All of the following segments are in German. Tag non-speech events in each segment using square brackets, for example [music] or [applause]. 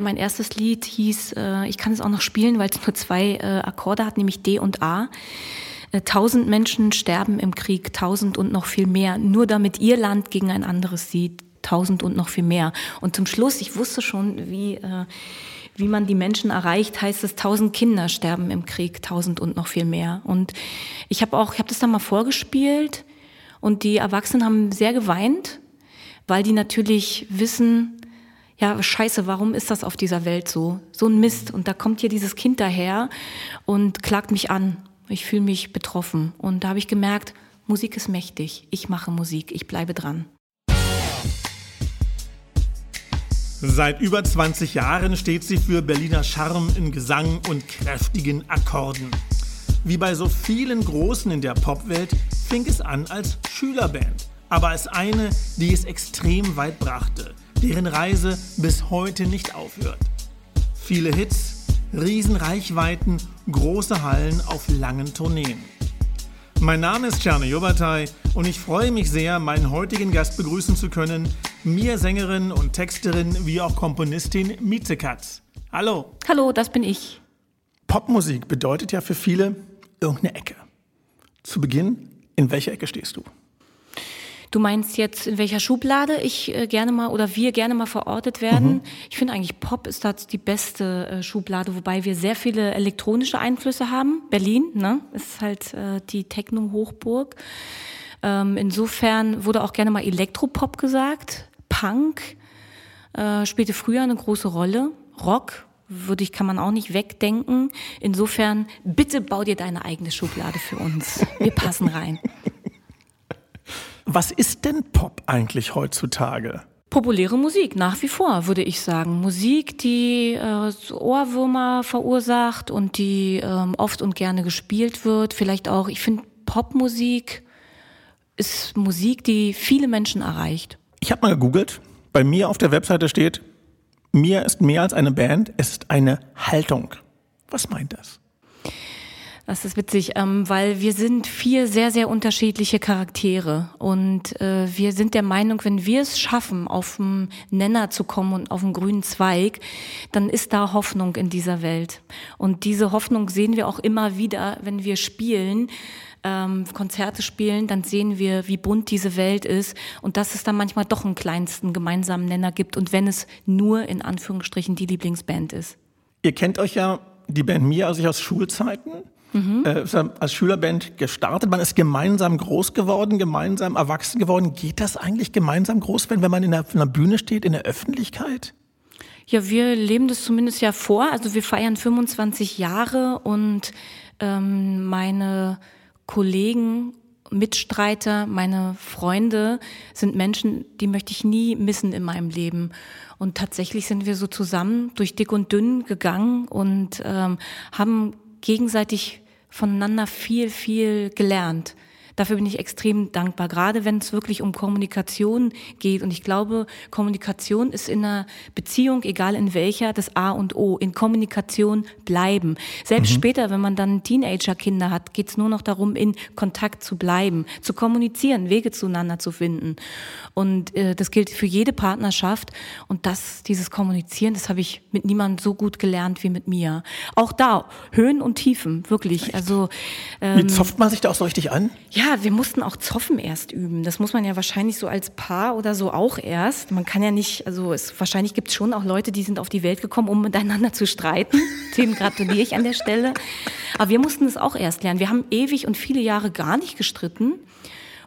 Mein erstes Lied hieß, äh, ich kann es auch noch spielen, weil es nur zwei äh, Akkorde hat, nämlich D und A. Äh, tausend Menschen sterben im Krieg, tausend und noch viel mehr, nur damit ihr Land gegen ein anderes sieht, tausend und noch viel mehr. Und zum Schluss, ich wusste schon, wie, äh, wie man die Menschen erreicht, heißt es, tausend Kinder sterben im Krieg, tausend und noch viel mehr. Und ich habe auch, ich habe das dann mal vorgespielt und die Erwachsenen haben sehr geweint, weil die natürlich wissen, ja, scheiße, warum ist das auf dieser Welt so? So ein Mist. Und da kommt hier dieses Kind daher und klagt mich an. Ich fühle mich betroffen. Und da habe ich gemerkt, Musik ist mächtig. Ich mache Musik. Ich bleibe dran. Seit über 20 Jahren steht sie für Berliner Charme in Gesang und kräftigen Akkorden. Wie bei so vielen Großen in der Popwelt fing es an als Schülerband, aber als eine, die es extrem weit brachte deren Reise bis heute nicht aufhört. Viele Hits, Riesenreichweiten, große Hallen auf langen Tourneen. Mein Name ist Czarne Jobatai und ich freue mich sehr, meinen heutigen Gast begrüßen zu können, mir Sängerin und Texterin wie auch Komponistin Mieze Katz. Hallo. Hallo, das bin ich. Popmusik bedeutet ja für viele irgendeine Ecke. Zu Beginn, in welcher Ecke stehst du? Du meinst jetzt, in welcher Schublade ich äh, gerne mal oder wir gerne mal verortet werden? Mhm. Ich finde eigentlich Pop ist das die beste äh, Schublade, wobei wir sehr viele elektronische Einflüsse haben. Berlin, ne, ist halt äh, die Techno-Hochburg. Ähm, insofern wurde auch gerne mal Elektropop gesagt. Punk äh, spielte früher eine große Rolle. Rock würde ich, kann man auch nicht wegdenken. Insofern, bitte bau dir deine eigene Schublade für uns. Wir passen rein. [laughs] Was ist denn Pop eigentlich heutzutage? Populäre Musik, nach wie vor, würde ich sagen. Musik, die äh, Ohrwürmer verursacht und die ähm, oft und gerne gespielt wird. Vielleicht auch, ich finde, Popmusik ist Musik, die viele Menschen erreicht. Ich habe mal gegoogelt. Bei mir auf der Webseite steht, mir ist mehr als eine Band, es ist eine Haltung. Was meint das? Das ist witzig, ähm, weil wir sind vier sehr, sehr unterschiedliche Charaktere. Und äh, wir sind der Meinung, wenn wir es schaffen, auf einen Nenner zu kommen und auf einen grünen Zweig, dann ist da Hoffnung in dieser Welt. Und diese Hoffnung sehen wir auch immer wieder, wenn wir spielen. Ähm, Konzerte spielen, dann sehen wir, wie bunt diese Welt ist und dass es dann manchmal doch einen kleinsten gemeinsamen Nenner gibt und wenn es nur in Anführungsstrichen die Lieblingsband ist. Ihr kennt euch ja die Band Mia aus, aus Schulzeiten. Mhm. Äh, als Schülerband gestartet. Man ist gemeinsam groß geworden, gemeinsam erwachsen geworden. Geht das eigentlich gemeinsam groß, wenn, wenn man in der, in der Bühne steht, in der Öffentlichkeit? Ja, wir leben das zumindest ja vor. Also wir feiern 25 Jahre und ähm, meine Kollegen, Mitstreiter, meine Freunde sind Menschen, die möchte ich nie missen in meinem Leben. Und tatsächlich sind wir so zusammen durch dick und dünn gegangen und ähm, haben gegenseitig voneinander viel, viel gelernt. Dafür bin ich extrem dankbar, gerade wenn es wirklich um Kommunikation geht. Und ich glaube, Kommunikation ist in einer Beziehung, egal in welcher, das A und O. In Kommunikation bleiben. Selbst mhm. später, wenn man dann Teenager-Kinder hat, geht es nur noch darum, in Kontakt zu bleiben, zu kommunizieren, Wege zueinander zu finden. Und äh, das gilt für jede Partnerschaft. Und das, dieses Kommunizieren, das habe ich mit niemandem so gut gelernt wie mit mir. Auch da, Höhen und Tiefen, wirklich. Echt? Also ähm, Wie zopft man sich da auch so richtig an? Ja, wir mussten auch Zoffen erst üben. Das muss man ja wahrscheinlich so als Paar oder so auch erst. Man kann ja nicht, also es, wahrscheinlich gibt es schon auch Leute, die sind auf die Welt gekommen, um miteinander zu streiten. [laughs] Denen gratuliere ich an der Stelle. Aber wir mussten es auch erst lernen. Wir haben ewig und viele Jahre gar nicht gestritten.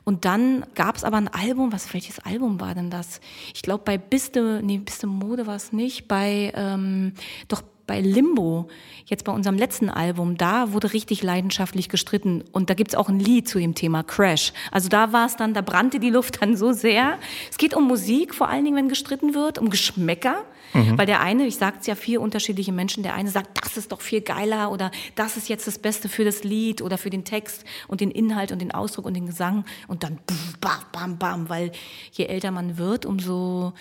Und dann gab es aber ein Album, was welches Album war denn das? Ich glaube bei Biste, nee, Biste Mode war es nicht, bei ähm, doch bei Limbo, jetzt bei unserem letzten Album, da wurde richtig leidenschaftlich gestritten. Und da gibt's auch ein Lied zu dem Thema Crash. Also da war es dann, da brannte die Luft dann so sehr. Es geht um Musik, vor allen Dingen, wenn gestritten wird, um Geschmäcker. Mhm. Weil der eine, ich sag's ja, vier unterschiedliche Menschen, der eine sagt, das ist doch viel geiler oder das ist jetzt das Beste für das Lied oder für den Text und den Inhalt und den Ausdruck und den Gesang. Und dann bam, bam, bam, weil je älter man wird, umso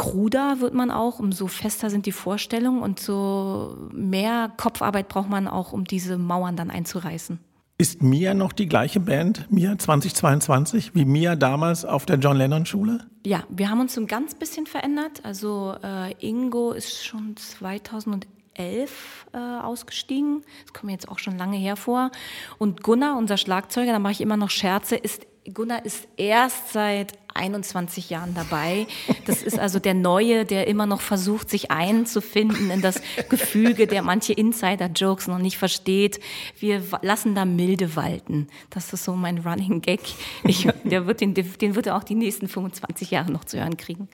kruder wird man auch, umso fester sind die Vorstellungen und so mehr Kopfarbeit braucht man auch, um diese Mauern dann einzureißen. Ist Mia noch die gleiche Band, Mia 2022, wie Mia damals auf der John Lennon Schule? Ja, wir haben uns ein ganz bisschen verändert. Also äh, Ingo ist schon 2011 äh, ausgestiegen. Das kommt mir jetzt auch schon lange hervor. Und Gunnar, unser Schlagzeuger, da mache ich immer noch Scherze, ist Gunnar ist erst seit 21 Jahren dabei. Das ist also der Neue, der immer noch versucht, sich einzufinden in das Gefüge, der manche Insider-Jokes noch nicht versteht. Wir lassen da milde walten. Das ist so mein Running Gag. Ich, der wird den, den wird er auch die nächsten 25 Jahre noch zu hören kriegen.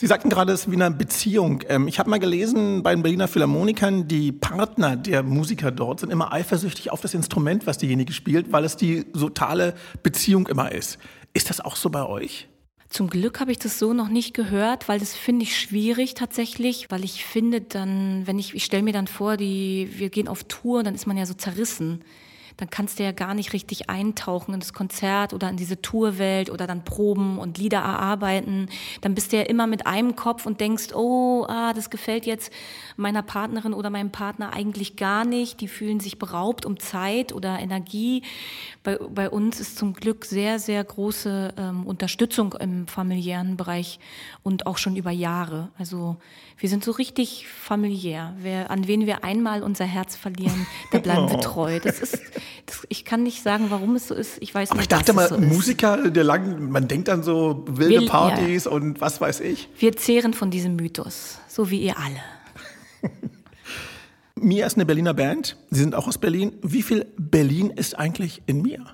Sie sagten gerade, es ist wie eine Beziehung. Ähm, ich habe mal gelesen bei den Berliner Philharmonikern, die Partner der Musiker dort sind immer eifersüchtig auf das Instrument, was diejenige spielt, weil es die totale Beziehung immer ist. Ist das auch so bei euch? Zum Glück habe ich das so noch nicht gehört, weil das finde ich schwierig tatsächlich, weil ich finde dann, wenn ich, ich stelle mir dann vor, die, wir gehen auf Tour, dann ist man ja so zerrissen dann kannst du ja gar nicht richtig eintauchen in das Konzert oder in diese Tourwelt oder dann proben und Lieder erarbeiten. Dann bist du ja immer mit einem Kopf und denkst, oh, ah, das gefällt jetzt meiner Partnerin oder meinem Partner eigentlich gar nicht. Die fühlen sich beraubt um Zeit oder Energie. Bei, bei uns ist zum Glück sehr, sehr große ähm, Unterstützung im familiären Bereich und auch schon über Jahre. Also wir sind so richtig familiär. Wer, an wen wir einmal unser Herz verlieren, da bleiben wir [laughs] treu. Das ist, ich kann nicht sagen, warum es so ist. Ich weiß Aber nicht, ich dachte mal, so Musiker, der lang, man denkt dann so wilde wir, Partys ja. und was weiß ich. Wir zehren von diesem Mythos, so wie ihr alle. [laughs] Mia ist eine Berliner Band. Sie sind auch aus Berlin. Wie viel Berlin ist eigentlich in Mia?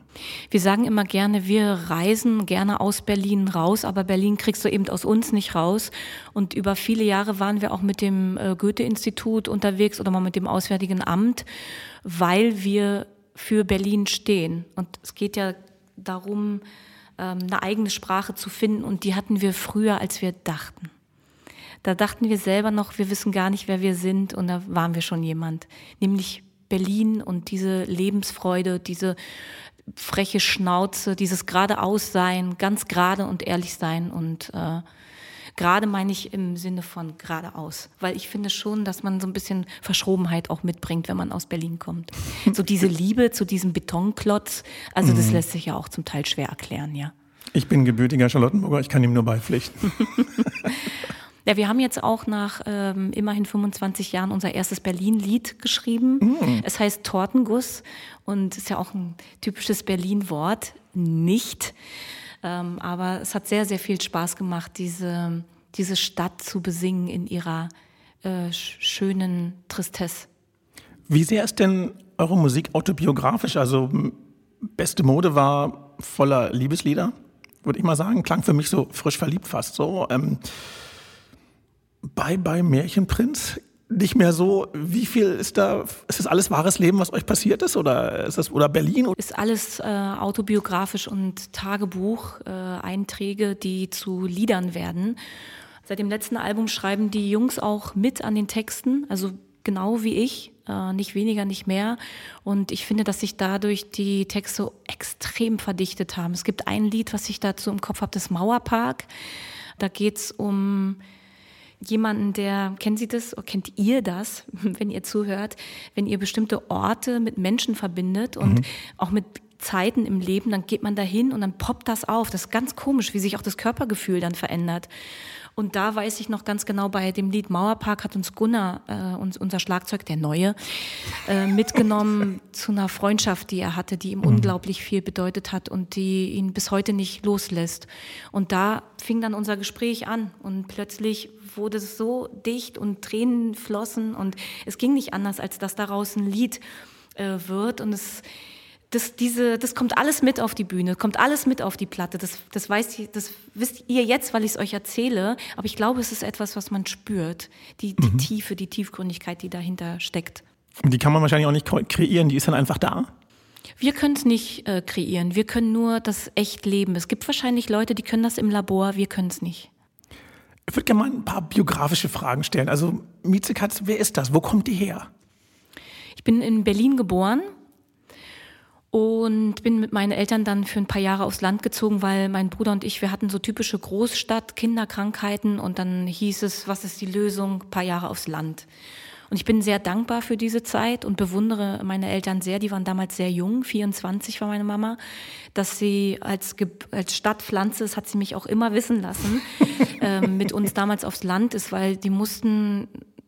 Wir sagen immer gerne, wir reisen gerne aus Berlin raus, aber Berlin kriegst du eben aus uns nicht raus. Und über viele Jahre waren wir auch mit dem äh, Goethe-Institut unterwegs oder mal mit dem Auswärtigen Amt, weil wir für Berlin stehen. Und es geht ja darum, ähm, eine eigene Sprache zu finden. Und die hatten wir früher, als wir dachten. Da dachten wir selber noch, wir wissen gar nicht, wer wir sind. Und da waren wir schon jemand. Nämlich Berlin und diese Lebensfreude, diese freche Schnauze, dieses geradeaus-Sein, ganz gerade und ehrlich sein. Und äh, gerade meine ich im Sinne von geradeaus. Weil ich finde schon, dass man so ein bisschen Verschrobenheit auch mitbringt, wenn man aus Berlin kommt. So diese Liebe zu diesem Betonklotz, also das mhm. lässt sich ja auch zum Teil schwer erklären, ja. Ich bin gebürtiger Charlottenburger, ich kann ihm nur beipflichten. [laughs] Ja, wir haben jetzt auch nach ähm, immerhin 25 Jahren unser erstes Berlin-Lied geschrieben. Mm. Es heißt Tortenguss und ist ja auch ein typisches Berlin-Wort. Nicht. Ähm, aber es hat sehr, sehr viel Spaß gemacht, diese, diese Stadt zu besingen in ihrer äh, schönen Tristesse. Wie sehr ist denn eure Musik autobiografisch? Also beste Mode war voller Liebeslieder, würde ich mal sagen. Klang für mich so frisch verliebt fast so. Ähm, Bye Bye Märchenprinz nicht mehr so, wie viel ist da, ist das alles wahres Leben, was euch passiert ist oder ist das oder Berlin? Ist alles äh, autobiografisch und Tagebuch, äh, die zu Liedern werden. Seit dem letzten Album schreiben die Jungs auch mit an den Texten, also genau wie ich, äh, nicht weniger, nicht mehr. Und ich finde, dass sich dadurch die Texte extrem verdichtet haben. Es gibt ein Lied, was ich dazu im Kopf habe, das Mauerpark. Da geht's um jemanden, der, kennen Sie das, oder kennt ihr das, [laughs] wenn ihr zuhört, wenn ihr bestimmte Orte mit Menschen verbindet und mhm. auch mit Zeiten im Leben, dann geht man dahin und dann poppt das auf. Das ist ganz komisch, wie sich auch das Körpergefühl dann verändert. Und da weiß ich noch ganz genau, bei dem Lied Mauerpark hat uns Gunnar, äh, uns, unser Schlagzeug, der Neue, äh, mitgenommen [laughs] zu einer Freundschaft, die er hatte, die ihm mhm. unglaublich viel bedeutet hat und die ihn bis heute nicht loslässt. Und da fing dann unser Gespräch an und plötzlich wurde es so dicht und Tränen flossen und es ging nicht anders, als dass daraus ein Lied äh, wird und es das, diese, das kommt alles mit auf die Bühne, kommt alles mit auf die Platte. Das, das, weiß, das wisst ihr jetzt, weil ich es euch erzähle. Aber ich glaube, es ist etwas, was man spürt. Die, die mhm. Tiefe, die Tiefgründigkeit, die dahinter steckt. Die kann man wahrscheinlich auch nicht kreieren, die ist dann einfach da. Wir können es nicht äh, kreieren. Wir können nur das echt leben. Es gibt wahrscheinlich Leute, die können das im Labor, wir können es nicht. Ich würde gerne mal ein paar biografische Fragen stellen. Also, Miezekatz, wer ist das? Wo kommt die her? Ich bin in Berlin geboren und bin mit meinen Eltern dann für ein paar Jahre aufs Land gezogen, weil mein Bruder und ich, wir hatten so typische Großstadt, Kinderkrankheiten und dann hieß es, was ist die Lösung? Ein paar Jahre aufs Land. Und ich bin sehr dankbar für diese Zeit und bewundere meine Eltern sehr. Die waren damals sehr jung, 24 war meine Mama, dass sie als, als Stadtpflanze, das hat sie mich auch immer wissen lassen, [laughs] äh, mit uns damals aufs Land ist, weil die mussten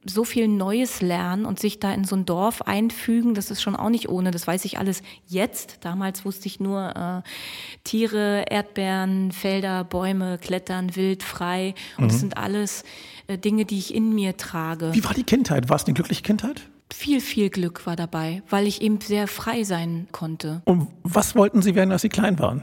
so viel Neues lernen und sich da in so ein Dorf einfügen, das ist schon auch nicht ohne. Das weiß ich alles jetzt. Damals wusste ich nur äh, Tiere, Erdbeeren, Felder, Bäume, Klettern, wild, frei. Und mhm. das sind alles äh, Dinge, die ich in mir trage. Wie war die Kindheit? War es eine glückliche Kindheit? Viel, viel Glück war dabei, weil ich eben sehr frei sein konnte. Und was wollten Sie werden, als Sie klein waren?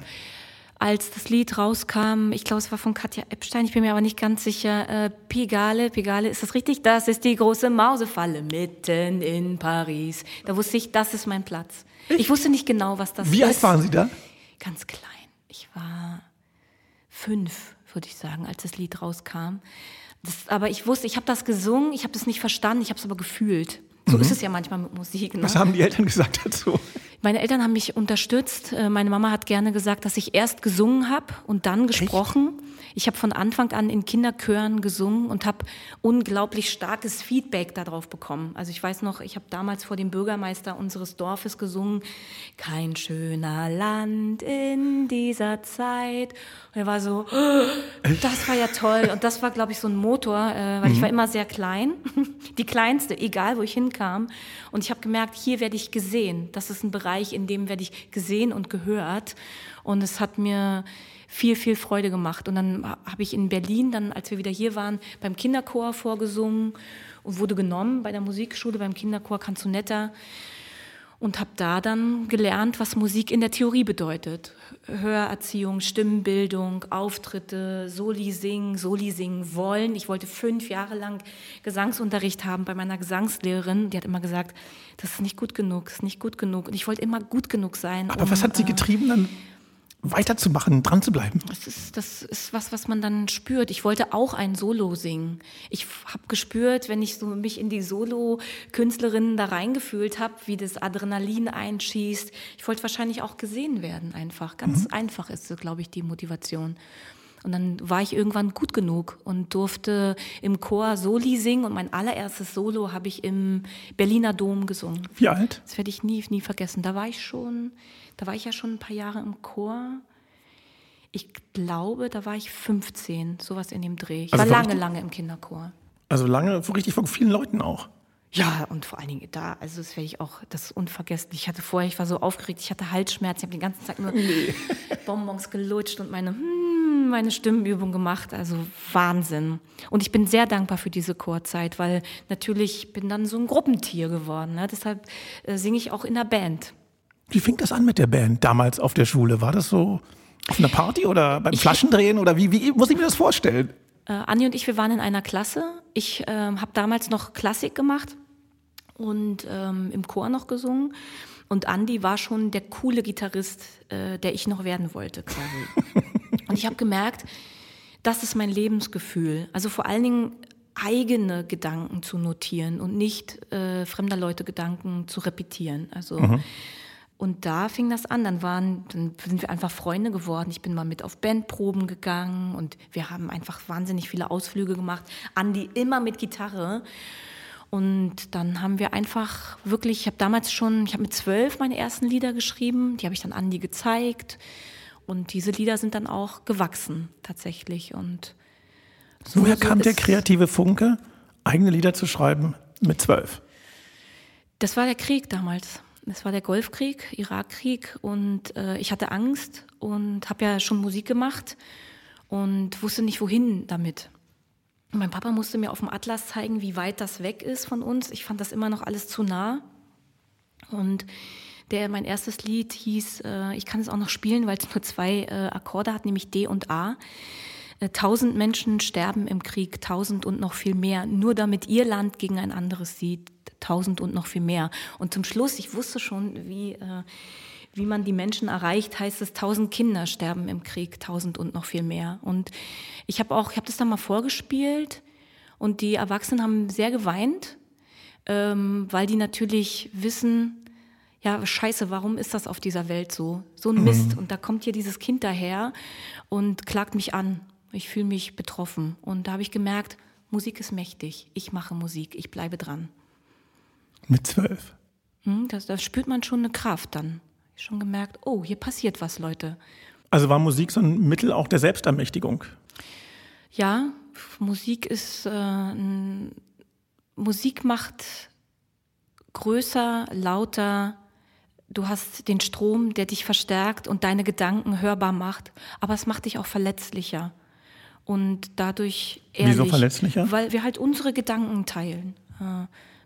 Als das Lied rauskam, ich glaube, es war von Katja Epstein, ich bin mir aber nicht ganz sicher, äh, Pigale, Pigale, ist das richtig? Das ist die große Mausefalle mitten in Paris. Da wusste ich, das ist mein Platz. Ich wusste nicht genau, was das Wie ist. Wie alt waren Sie da? Ganz klein. Ich war fünf, würde ich sagen, als das Lied rauskam. Das, aber ich wusste, ich habe das gesungen, ich habe das nicht verstanden, ich habe es aber gefühlt. So mhm. ist es ja manchmal mit Musik. Ne? Was haben die Eltern gesagt dazu? Meine Eltern haben mich unterstützt. Äh, meine Mama hat gerne gesagt, dass ich erst gesungen habe und dann gesprochen. Echt? Ich habe von Anfang an in Kinderchören gesungen und habe unglaublich starkes Feedback darauf bekommen. Also ich weiß noch, ich habe damals vor dem Bürgermeister unseres Dorfes gesungen, kein schöner Land in dieser Zeit. Und er war so, oh, das war ja toll. Und das war, glaube ich, so ein Motor, äh, weil mhm. ich war immer sehr klein, [laughs] die kleinste, egal wo ich hinkam. Und ich habe gemerkt, hier werde ich gesehen. Das ist ein Bereich, in dem werde ich gesehen und gehört. Und es hat mir viel, viel Freude gemacht. Und dann habe ich in Berlin, dann, als wir wieder hier waren, beim Kinderchor vorgesungen und wurde genommen bei der Musikschule, beim Kinderchor Canzonetta und habe da dann gelernt, was Musik in der Theorie bedeutet. Hörerziehung, Stimmenbildung, Auftritte, Soli singen, Soli singen wollen. Ich wollte fünf Jahre lang Gesangsunterricht haben bei meiner Gesangslehrerin. Die hat immer gesagt, das ist nicht gut genug, das ist nicht gut genug. Und ich wollte immer gut genug sein. Aber um, was hat Sie äh, getrieben, dann weiterzumachen, dran zu bleiben. Das ist, das ist was, was man dann spürt. Ich wollte auch ein Solo singen. Ich habe gespürt, wenn ich so mich in die Solo-Künstlerinnen da reingefühlt habe, wie das Adrenalin einschießt. Ich wollte wahrscheinlich auch gesehen werden einfach. Ganz mhm. einfach ist, glaube ich, die Motivation. Und dann war ich irgendwann gut genug und durfte im Chor Soli singen. Und mein allererstes Solo habe ich im Berliner Dom gesungen. Wie alt? Das werde ich nie, nie vergessen. Da war ich schon, da war ich ja schon ein paar Jahre im Chor. Ich glaube, da war ich 15, sowas in dem Dreh. Ich also war lange, lange im Kinderchor. Also lange, richtig von vielen Leuten auch. Ja, und vor allen Dingen da, also das werde ich auch, das ist unvergessen. Ich hatte vorher, ich war so aufgeregt, ich hatte Halsschmerzen, ich habe den ganzen Tag nur [laughs] nee. Bonbons gelutscht und meine, hm, meine Stimmenübung gemacht. Also Wahnsinn. Und ich bin sehr dankbar für diese Chorzeit, weil natürlich bin dann so ein Gruppentier geworden. Ne? Deshalb äh, singe ich auch in der Band. Wie fing das an mit der Band damals auf der Schule? War das so auf einer Party oder beim Flaschendrehen oder wie, wie muss ich mir das vorstellen? Äh, Anni und ich, wir waren in einer Klasse. Ich äh, habe damals noch Klassik gemacht und ähm, im Chor noch gesungen. Und Andy war schon der coole Gitarrist, äh, der ich noch werden wollte quasi. [laughs] und ich habe gemerkt, das ist mein Lebensgefühl. Also vor allen Dingen eigene Gedanken zu notieren und nicht äh, fremder Leute Gedanken zu repetieren. Also mhm. Und da fing das an. Dann, waren, dann sind wir einfach Freunde geworden. Ich bin mal mit auf Bandproben gegangen und wir haben einfach wahnsinnig viele Ausflüge gemacht. Andi immer mit Gitarre. Und dann haben wir einfach wirklich, ich habe damals schon, ich habe mit zwölf meine ersten Lieder geschrieben, die habe ich dann Andi gezeigt. Und diese Lieder sind dann auch gewachsen tatsächlich. Und so, Woher kam der kreative Funke, eigene Lieder zu schreiben mit zwölf? Das war der Krieg damals. Es war der Golfkrieg, Irakkrieg und äh, ich hatte Angst und habe ja schon Musik gemacht und wusste nicht wohin damit. Und mein Papa musste mir auf dem Atlas zeigen, wie weit das weg ist von uns. Ich fand das immer noch alles zu nah. Und der mein erstes Lied hieß, äh, ich kann es auch noch spielen, weil es nur zwei äh, Akkorde hat, nämlich D und A. Äh, tausend Menschen sterben im Krieg, tausend und noch viel mehr, nur damit ihr Land gegen ein anderes sieht, tausend und noch viel mehr. Und zum Schluss, ich wusste schon, wie, äh, wie man die Menschen erreicht, heißt es, tausend Kinder sterben im Krieg, tausend und noch viel mehr. Und ich habe auch, ich habe das dann mal vorgespielt und die Erwachsenen haben sehr geweint, ähm, weil die natürlich wissen, ja, scheiße, warum ist das auf dieser Welt so? So ein Mist. Mhm. Und da kommt hier dieses Kind daher und klagt mich an. Ich fühle mich betroffen. Und da habe ich gemerkt, Musik ist mächtig. Ich mache Musik. Ich bleibe dran. Mit zwölf? Hm, das, da spürt man schon eine Kraft dann. Ich schon gemerkt, oh, hier passiert was, Leute. Also war Musik so ein Mittel auch der Selbstermächtigung? Ja, Musik ist, äh, Musik macht größer, lauter, du hast den Strom, der dich verstärkt und deine Gedanken hörbar macht, aber es macht dich auch verletzlicher und dadurch ehrlich. Wieso verletzlicher? Weil wir halt unsere Gedanken teilen.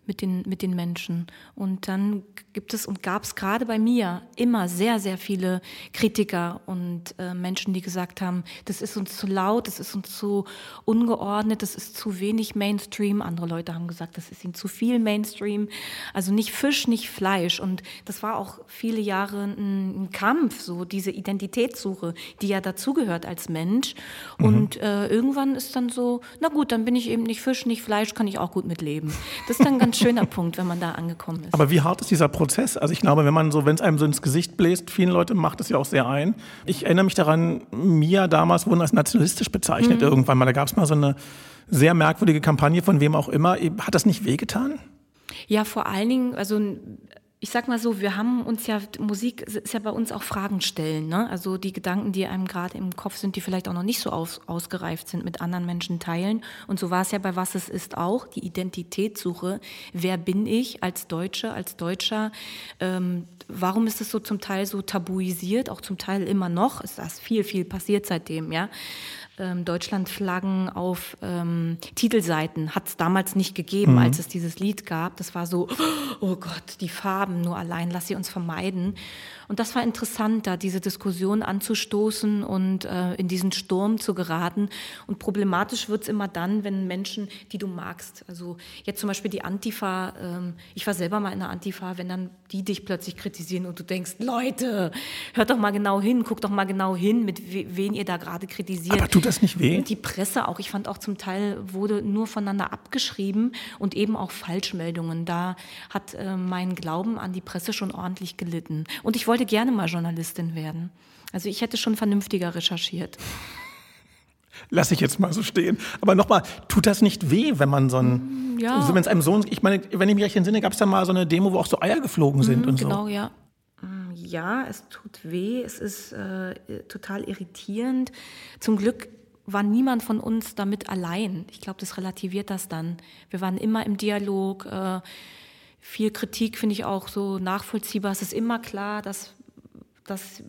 Mit den, mit den Menschen. Und dann gibt es und gab es gerade bei mir immer sehr, sehr viele Kritiker und äh, Menschen, die gesagt haben, das ist uns zu laut, das ist uns zu ungeordnet, das ist zu wenig Mainstream. Andere Leute haben gesagt, das ist ihnen zu viel Mainstream. Also nicht Fisch, nicht Fleisch. Und das war auch viele Jahre ein, ein Kampf, so diese Identitätssuche, die ja dazugehört als Mensch. Mhm. Und äh, irgendwann ist dann so, na gut, dann bin ich eben nicht Fisch, nicht Fleisch, kann ich auch gut mitleben. Das ist dann ganz schöner Punkt, wenn man da angekommen ist. Aber wie hart ist dieser Prozess? Also ich glaube, wenn man so, wenn es einem so ins Gesicht bläst, vielen Leute macht es ja auch sehr ein. Ich erinnere mich daran, Mia damals wurden als nationalistisch bezeichnet mhm. irgendwann mal. Da gab es mal so eine sehr merkwürdige Kampagne von wem auch immer. Hat das nicht wehgetan? Ja, vor allen Dingen, also ich sag mal so, wir haben uns ja, Musik ist ja bei uns auch Fragen stellen. Ne? Also die Gedanken, die einem gerade im Kopf sind, die vielleicht auch noch nicht so aus, ausgereift sind, mit anderen Menschen teilen. Und so war es ja bei Was es ist auch, die Identitätssuche. Wer bin ich als Deutsche, als Deutscher? Ähm, warum ist es so zum Teil so tabuisiert, auch zum Teil immer noch? Ist das viel, viel passiert seitdem, ja? Ähm, Deutschlandflaggen auf ähm, Titelseiten hat es damals nicht gegeben, mhm. als es dieses Lied gab. Das war so, oh Gott, die Farben nur allein, lass sie uns vermeiden. Und das war interessant, da diese Diskussion anzustoßen und äh, in diesen Sturm zu geraten. Und problematisch wird es immer dann, wenn Menschen, die du magst, also jetzt zum Beispiel die Antifa, ähm, ich war selber mal in der Antifa, wenn dann die dich plötzlich kritisieren und du denkst, Leute, hört doch mal genau hin, guckt doch mal genau hin, mit wen ihr da gerade kritisiert. Aber tut das nicht weh? Und die Presse auch, ich fand auch zum Teil wurde nur voneinander abgeschrieben und eben auch Falschmeldungen. Da hat äh, mein Glauben an die Presse schon ordentlich gelitten. Und ich wollte wollte gerne mal Journalistin werden. Also ich hätte schon vernünftiger recherchiert. Lass ich jetzt mal so stehen. Aber nochmal, tut das nicht weh, wenn man so ein, mm, ja. also wenn es einem Sohn, ich meine, wenn ich mich recht entsinne, gab es da mal so eine Demo, wo auch so Eier geflogen sind mhm, und genau, so. Genau, ja. Mm, ja, es tut weh, es ist äh, total irritierend. Zum Glück war niemand von uns damit allein. Ich glaube, das relativiert das dann. Wir waren immer im Dialog. Äh, viel Kritik finde ich auch so nachvollziehbar. Es ist immer klar, dass, dass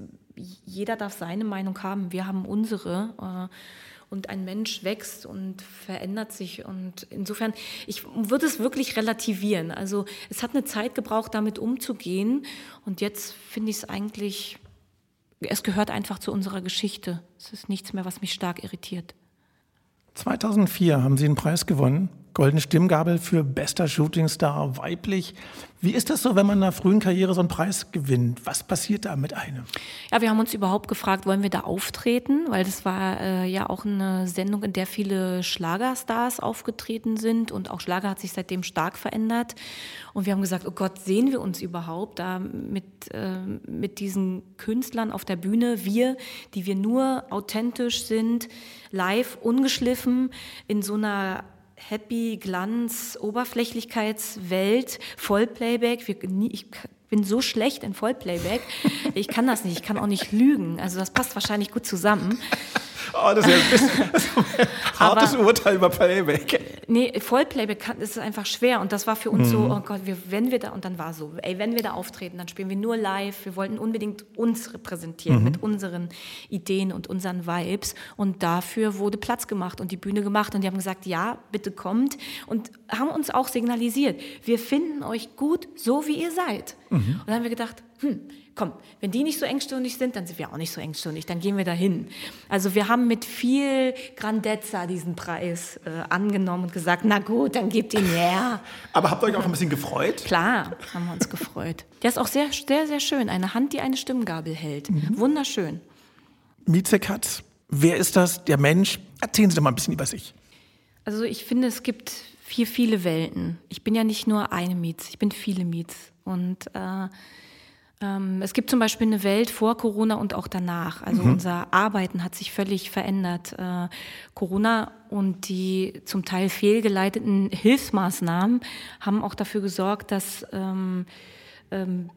jeder darf seine Meinung haben. Wir haben unsere. Äh, und ein Mensch wächst und verändert sich. Und insofern, ich würde es wirklich relativieren. Also es hat eine Zeit gebraucht, damit umzugehen. Und jetzt finde ich es eigentlich, es gehört einfach zu unserer Geschichte. Es ist nichts mehr, was mich stark irritiert. 2004 haben Sie einen Preis gewonnen Goldene Stimmgabel für bester Shootingstar weiblich. Wie ist das so, wenn man in einer frühen Karriere so einen Preis gewinnt? Was passiert da mit einem? Ja, wir haben uns überhaupt gefragt, wollen wir da auftreten? Weil das war äh, ja auch eine Sendung, in der viele Schlagerstars aufgetreten sind und auch Schlager hat sich seitdem stark verändert. Und wir haben gesagt, oh Gott, sehen wir uns überhaupt da mit, äh, mit diesen Künstlern auf der Bühne? Wir, die wir nur authentisch sind, live, ungeschliffen, in so einer Happy, Glanz, Oberflächlichkeitswelt, Vollplayback. Ich bin so schlecht in Vollplayback. Ich kann das nicht. Ich kann auch nicht lügen. Also das passt wahrscheinlich gut zusammen. Oh, das ist ja ein bisschen [laughs] hartes Aber, Urteil über Playback. Nee, Vollplayback kann, ist einfach schwer. Und das war für uns mhm. so, oh Gott, wir, wenn wir da, und dann war so, ey, wenn wir da auftreten, dann spielen wir nur live. Wir wollten unbedingt uns repräsentieren mhm. mit unseren Ideen und unseren Vibes. Und dafür wurde Platz gemacht und die Bühne gemacht. Und die haben gesagt, ja, bitte kommt. Und haben uns auch signalisiert, wir finden euch gut, so wie ihr seid. Mhm. Und dann haben wir gedacht, hm, komm, wenn die nicht so engstirnig sind, dann sind wir auch nicht so engstirnig, dann gehen wir dahin. Also wir haben mit viel Grandezza diesen Preis äh, angenommen und gesagt, na gut, dann gebt ihn her. [laughs] Aber habt ihr euch auch ein bisschen gefreut? Klar, haben wir uns gefreut. Der ist auch sehr, sehr, sehr schön. Eine Hand, die eine Stimmgabel hält. Mhm. Wunderschön. Mieze Katz, wer ist das, der Mensch? Erzählen Sie doch mal ein bisschen über sich. Also ich finde, es gibt vier, viele Welten. Ich bin ja nicht nur eine Mietz, ich bin viele Mietz. Und äh, es gibt zum Beispiel eine Welt vor Corona und auch danach. Also mhm. unser Arbeiten hat sich völlig verändert. Äh, Corona und die zum Teil fehlgeleiteten Hilfsmaßnahmen haben auch dafür gesorgt, dass ähm, ähm,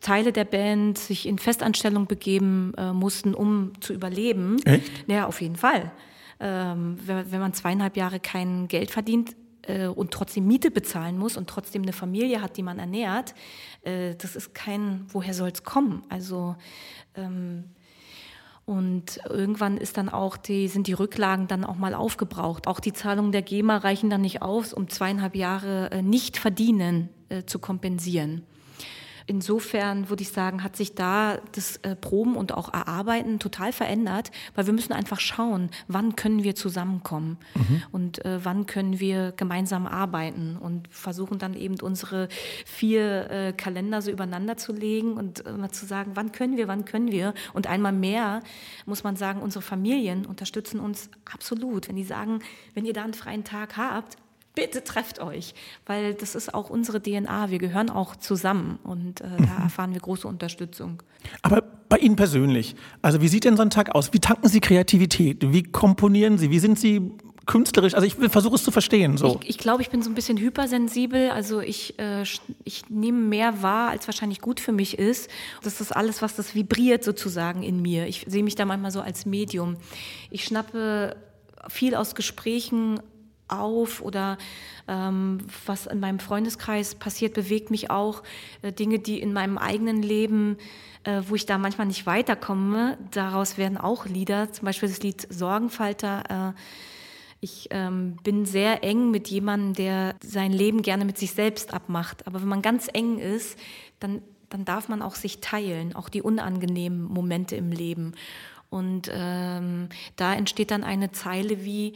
Teile der Band sich in Festanstellung begeben äh, mussten, um zu überleben. Echt? Ja, auf jeden Fall. Ähm, wenn, wenn man zweieinhalb Jahre kein Geld verdient, äh, und trotzdem Miete bezahlen muss und trotzdem eine Familie hat, die man ernährt, äh, das ist kein, woher soll es kommen? Also ähm, und irgendwann ist dann auch die, sind die Rücklagen dann auch mal aufgebraucht. Auch die Zahlungen der GEMA reichen dann nicht aus, um zweieinhalb Jahre äh, nicht verdienen äh, zu kompensieren. Insofern würde ich sagen, hat sich da das äh, Proben und auch Erarbeiten total verändert, weil wir müssen einfach schauen, wann können wir zusammenkommen mhm. und äh, wann können wir gemeinsam arbeiten und versuchen dann eben unsere vier äh, Kalender so übereinander zu legen und äh, mal zu sagen, wann können wir, wann können wir. Und einmal mehr muss man sagen, unsere Familien unterstützen uns absolut. Wenn die sagen, wenn ihr da einen freien Tag habt, bitte trefft euch, weil das ist auch unsere DNA. Wir gehören auch zusammen und äh, mhm. da erfahren wir große Unterstützung. Aber bei Ihnen persönlich, also wie sieht denn so ein Tag aus? Wie tanken Sie Kreativität? Wie komponieren Sie? Wie sind Sie künstlerisch? Also ich versuche es zu verstehen. So. Ich, ich glaube, ich bin so ein bisschen hypersensibel. Also ich, äh, ich nehme mehr wahr, als wahrscheinlich gut für mich ist. Das ist alles, was das vibriert sozusagen in mir. Ich sehe mich da manchmal so als Medium. Ich schnappe viel aus Gesprächen auf oder ähm, was in meinem Freundeskreis passiert, bewegt mich auch. Äh, Dinge, die in meinem eigenen Leben, äh, wo ich da manchmal nicht weiterkomme, daraus werden auch Lieder, zum Beispiel das Lied Sorgenfalter. Äh, ich ähm, bin sehr eng mit jemandem, der sein Leben gerne mit sich selbst abmacht. Aber wenn man ganz eng ist, dann, dann darf man auch sich teilen, auch die unangenehmen Momente im Leben. Und ähm, da entsteht dann eine Zeile wie,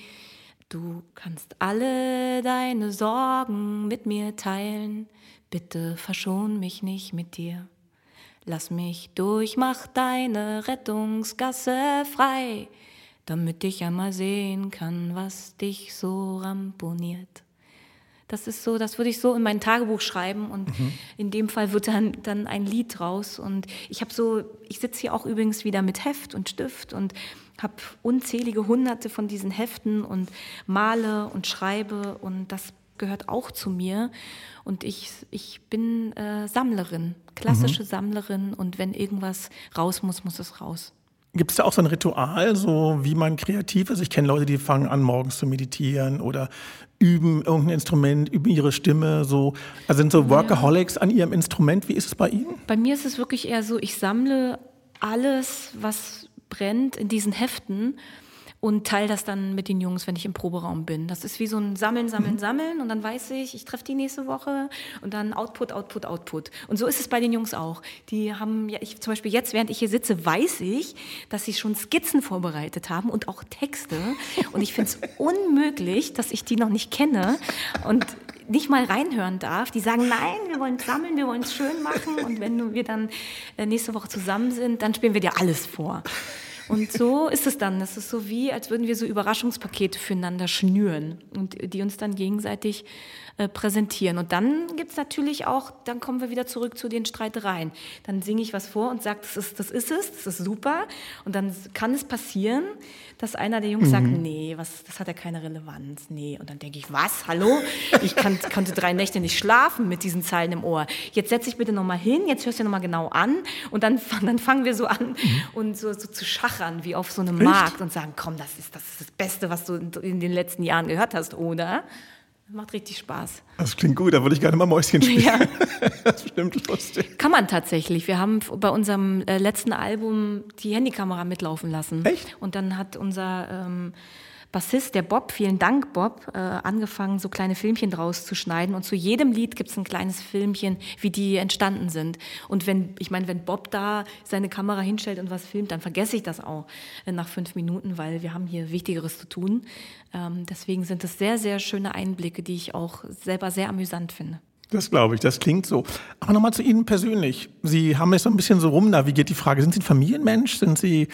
Du kannst alle deine Sorgen mit mir teilen, bitte verschon mich nicht mit dir. Lass mich durch, mach deine Rettungsgasse frei, damit ich einmal sehen kann, was dich so ramponiert. Das ist so, das würde ich so in mein Tagebuch schreiben und mhm. in dem Fall wird dann, dann ein Lied raus. Und ich habe so, ich sitze hier auch übrigens wieder mit Heft und Stift und habe unzählige hunderte von diesen Heften und male und schreibe und das gehört auch zu mir. Und ich, ich bin äh, Sammlerin, klassische mhm. Sammlerin und wenn irgendwas raus muss, muss es raus. Gibt es da auch so ein Ritual, so wie man kreativ ist? Ich kenne Leute, die fangen an, morgens zu meditieren oder üben irgendein Instrument, üben ihre Stimme, so. Also sind so Workaholics ja. an ihrem Instrument. Wie ist es bei Ihnen? Bei mir ist es wirklich eher so, ich sammle alles, was brennt in diesen Heften und teile das dann mit den Jungs, wenn ich im Proberaum bin. Das ist wie so ein Sammeln, Sammeln, mhm. Sammeln und dann weiß ich, ich treffe die nächste Woche und dann Output, Output, Output. Und so ist es bei den Jungs auch. Die haben ja, ich, zum Beispiel jetzt, während ich hier sitze, weiß ich, dass sie schon Skizzen vorbereitet haben und auch Texte. Und ich finde es [laughs] unmöglich, dass ich die noch nicht kenne und nicht mal reinhören darf. Die sagen, nein, wir wollen sammeln, wir wollen es schön machen und wenn wir dann äh, nächste Woche zusammen sind, dann spielen wir dir alles vor. Und so ist es dann. Das ist so wie, als würden wir so Überraschungspakete füreinander schnüren und die uns dann gegenseitig äh, präsentieren. Und dann gibt es natürlich auch, dann kommen wir wieder zurück zu den Streitereien. Dann singe ich was vor und sage, das ist, das ist es, das ist super. Und dann kann es passieren, dass einer der Jungs mhm. sagt, nee, was, das hat ja keine Relevanz. Nee. Und dann denke ich, was, hallo? Ich kann, [laughs] konnte drei Nächte nicht schlafen mit diesen Zeilen im Ohr. Jetzt setz dich bitte nochmal hin, jetzt hörst du nochmal genau an. Und dann, [laughs] dann fangen wir so an mhm. und so, so zu schachern wie auf so einem Echt? Markt und sagen, komm, das ist, das ist das Beste, was du in den letzten Jahren gehört hast, oder? Macht richtig Spaß. Das klingt gut, da würde ich gerne mal Mäuschen spielen. Ja. [laughs] das ist bestimmt lustig. Kann man tatsächlich. Wir haben bei unserem äh, letzten Album die Handykamera mitlaufen lassen. Echt? Und dann hat unser ähm, Bassist, der Bob, vielen Dank Bob, äh, angefangen, so kleine Filmchen draus zu schneiden. Und zu jedem Lied gibt es ein kleines Filmchen, wie die entstanden sind. Und wenn, ich meine, wenn Bob da seine Kamera hinstellt und was filmt, dann vergesse ich das auch äh, nach fünf Minuten, weil wir haben hier Wichtigeres zu tun. Ähm, deswegen sind es sehr, sehr schöne Einblicke, die ich auch selber sehr amüsant finde. Das glaube ich, das klingt so. Aber nochmal zu Ihnen persönlich. Sie haben es so ein bisschen so rumnavigiert, die Frage, sind Sie ein Familienmensch? Sind Sie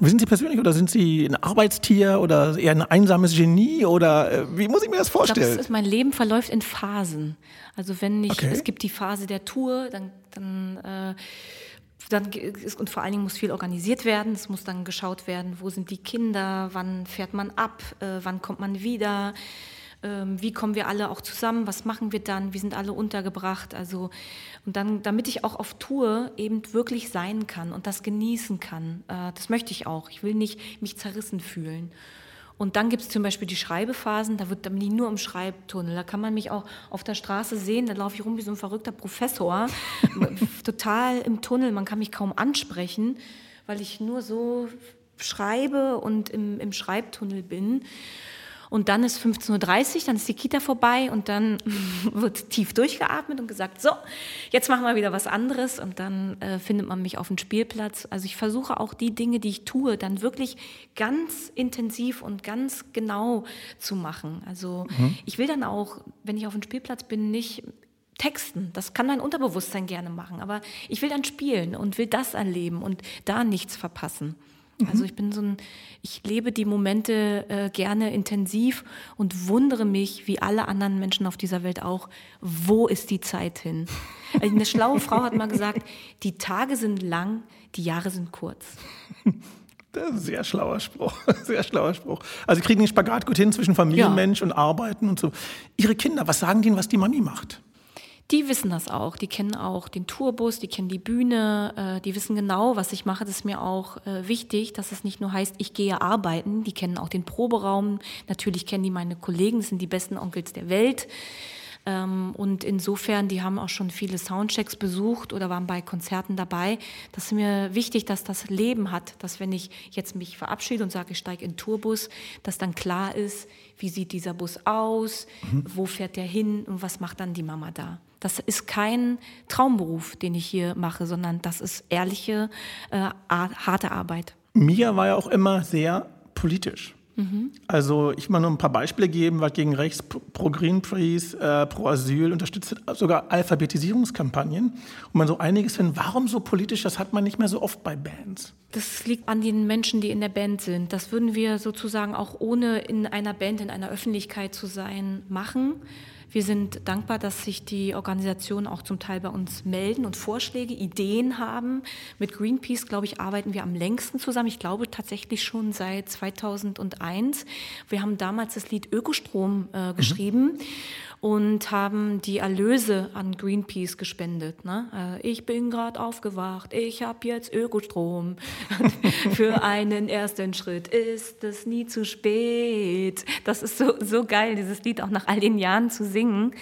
sind Sie persönlich oder sind Sie ein Arbeitstier oder eher ein einsames Genie oder äh, wie muss ich mir das vorstellen? Glaub, ist, mein Leben verläuft in Phasen. Also wenn ich, okay. es gibt die Phase der Tour, dann, dann äh, dann ist, und vor allen Dingen muss viel organisiert werden. Es muss dann geschaut werden, wo sind die Kinder, wann fährt man ab, äh, wann kommt man wieder wie kommen wir alle auch zusammen, was machen wir dann, wie sind alle untergebracht. Also, und dann, damit ich auch auf Tour eben wirklich sein kann und das genießen kann. Äh, das möchte ich auch. Ich will nicht mich zerrissen fühlen. Und dann gibt es zum Beispiel die Schreibephasen, da wird dann nie nur im Schreibtunnel. Da kann man mich auch auf der Straße sehen, da laufe ich rum wie so ein verrückter Professor, [laughs] total im Tunnel, man kann mich kaum ansprechen, weil ich nur so schreibe und im, im Schreibtunnel bin. Und dann ist 15.30 Uhr, dann ist die Kita vorbei und dann [laughs] wird tief durchgeatmet und gesagt, so, jetzt machen wir wieder was anderes und dann äh, findet man mich auf dem Spielplatz. Also ich versuche auch die Dinge, die ich tue, dann wirklich ganz intensiv und ganz genau zu machen. Also mhm. ich will dann auch, wenn ich auf dem Spielplatz bin, nicht Texten. Das kann mein Unterbewusstsein gerne machen. Aber ich will dann spielen und will das erleben und da nichts verpassen. Also mhm. ich bin so ein, ich lebe die Momente äh, gerne intensiv und wundere mich, wie alle anderen Menschen auf dieser Welt auch, wo ist die Zeit hin? [laughs] Eine schlaue Frau hat mal gesagt, die Tage sind lang, die Jahre sind kurz. Das ist ein sehr schlauer Spruch, [laughs] sehr schlauer Spruch. Also Sie kriegen den Spagat gut hin zwischen Familienmensch ja. und Arbeiten und so. Ihre Kinder, was sagen die Ihnen, was die Mami macht? Die wissen das auch. Die kennen auch den Tourbus, die kennen die Bühne, äh, die wissen genau, was ich mache. Das ist mir auch äh, wichtig, dass es nicht nur heißt, ich gehe arbeiten. Die kennen auch den Proberaum. Natürlich kennen die meine Kollegen, sind die besten Onkels der Welt. Ähm, und insofern, die haben auch schon viele Soundchecks besucht oder waren bei Konzerten dabei. Das ist mir wichtig, dass das Leben hat, dass wenn ich jetzt mich verabschiede und sage, ich steige in Tourbus, dass dann klar ist, wie sieht dieser Bus aus, mhm. wo fährt der hin und was macht dann die Mama da. Das ist kein Traumberuf, den ich hier mache, sondern das ist ehrliche, äh, harte Arbeit. Mia war ja auch immer sehr politisch. Mhm. Also ich mal nur ein paar Beispiele geben, was gegen rechts, pro Greenpeace, äh, pro Asyl, unterstützt sogar Alphabetisierungskampagnen. Und man so einiges findet, warum so politisch, das hat man nicht mehr so oft bei Bands. Das liegt an den Menschen, die in der Band sind. Das würden wir sozusagen auch ohne in einer Band, in einer Öffentlichkeit zu sein, machen. Wir sind dankbar, dass sich die Organisationen auch zum Teil bei uns melden und Vorschläge, Ideen haben. Mit Greenpeace, glaube ich, arbeiten wir am längsten zusammen. Ich glaube tatsächlich schon seit 2001. Wir haben damals das Lied Ökostrom äh, geschrieben. Mhm und haben die Erlöse an Greenpeace gespendet. Ne? Äh, ich bin gerade aufgewacht, ich habe jetzt Ökostrom. [laughs] Für einen ersten Schritt ist es nie zu spät. Das ist so, so geil, dieses Lied auch nach all den Jahren zu singen.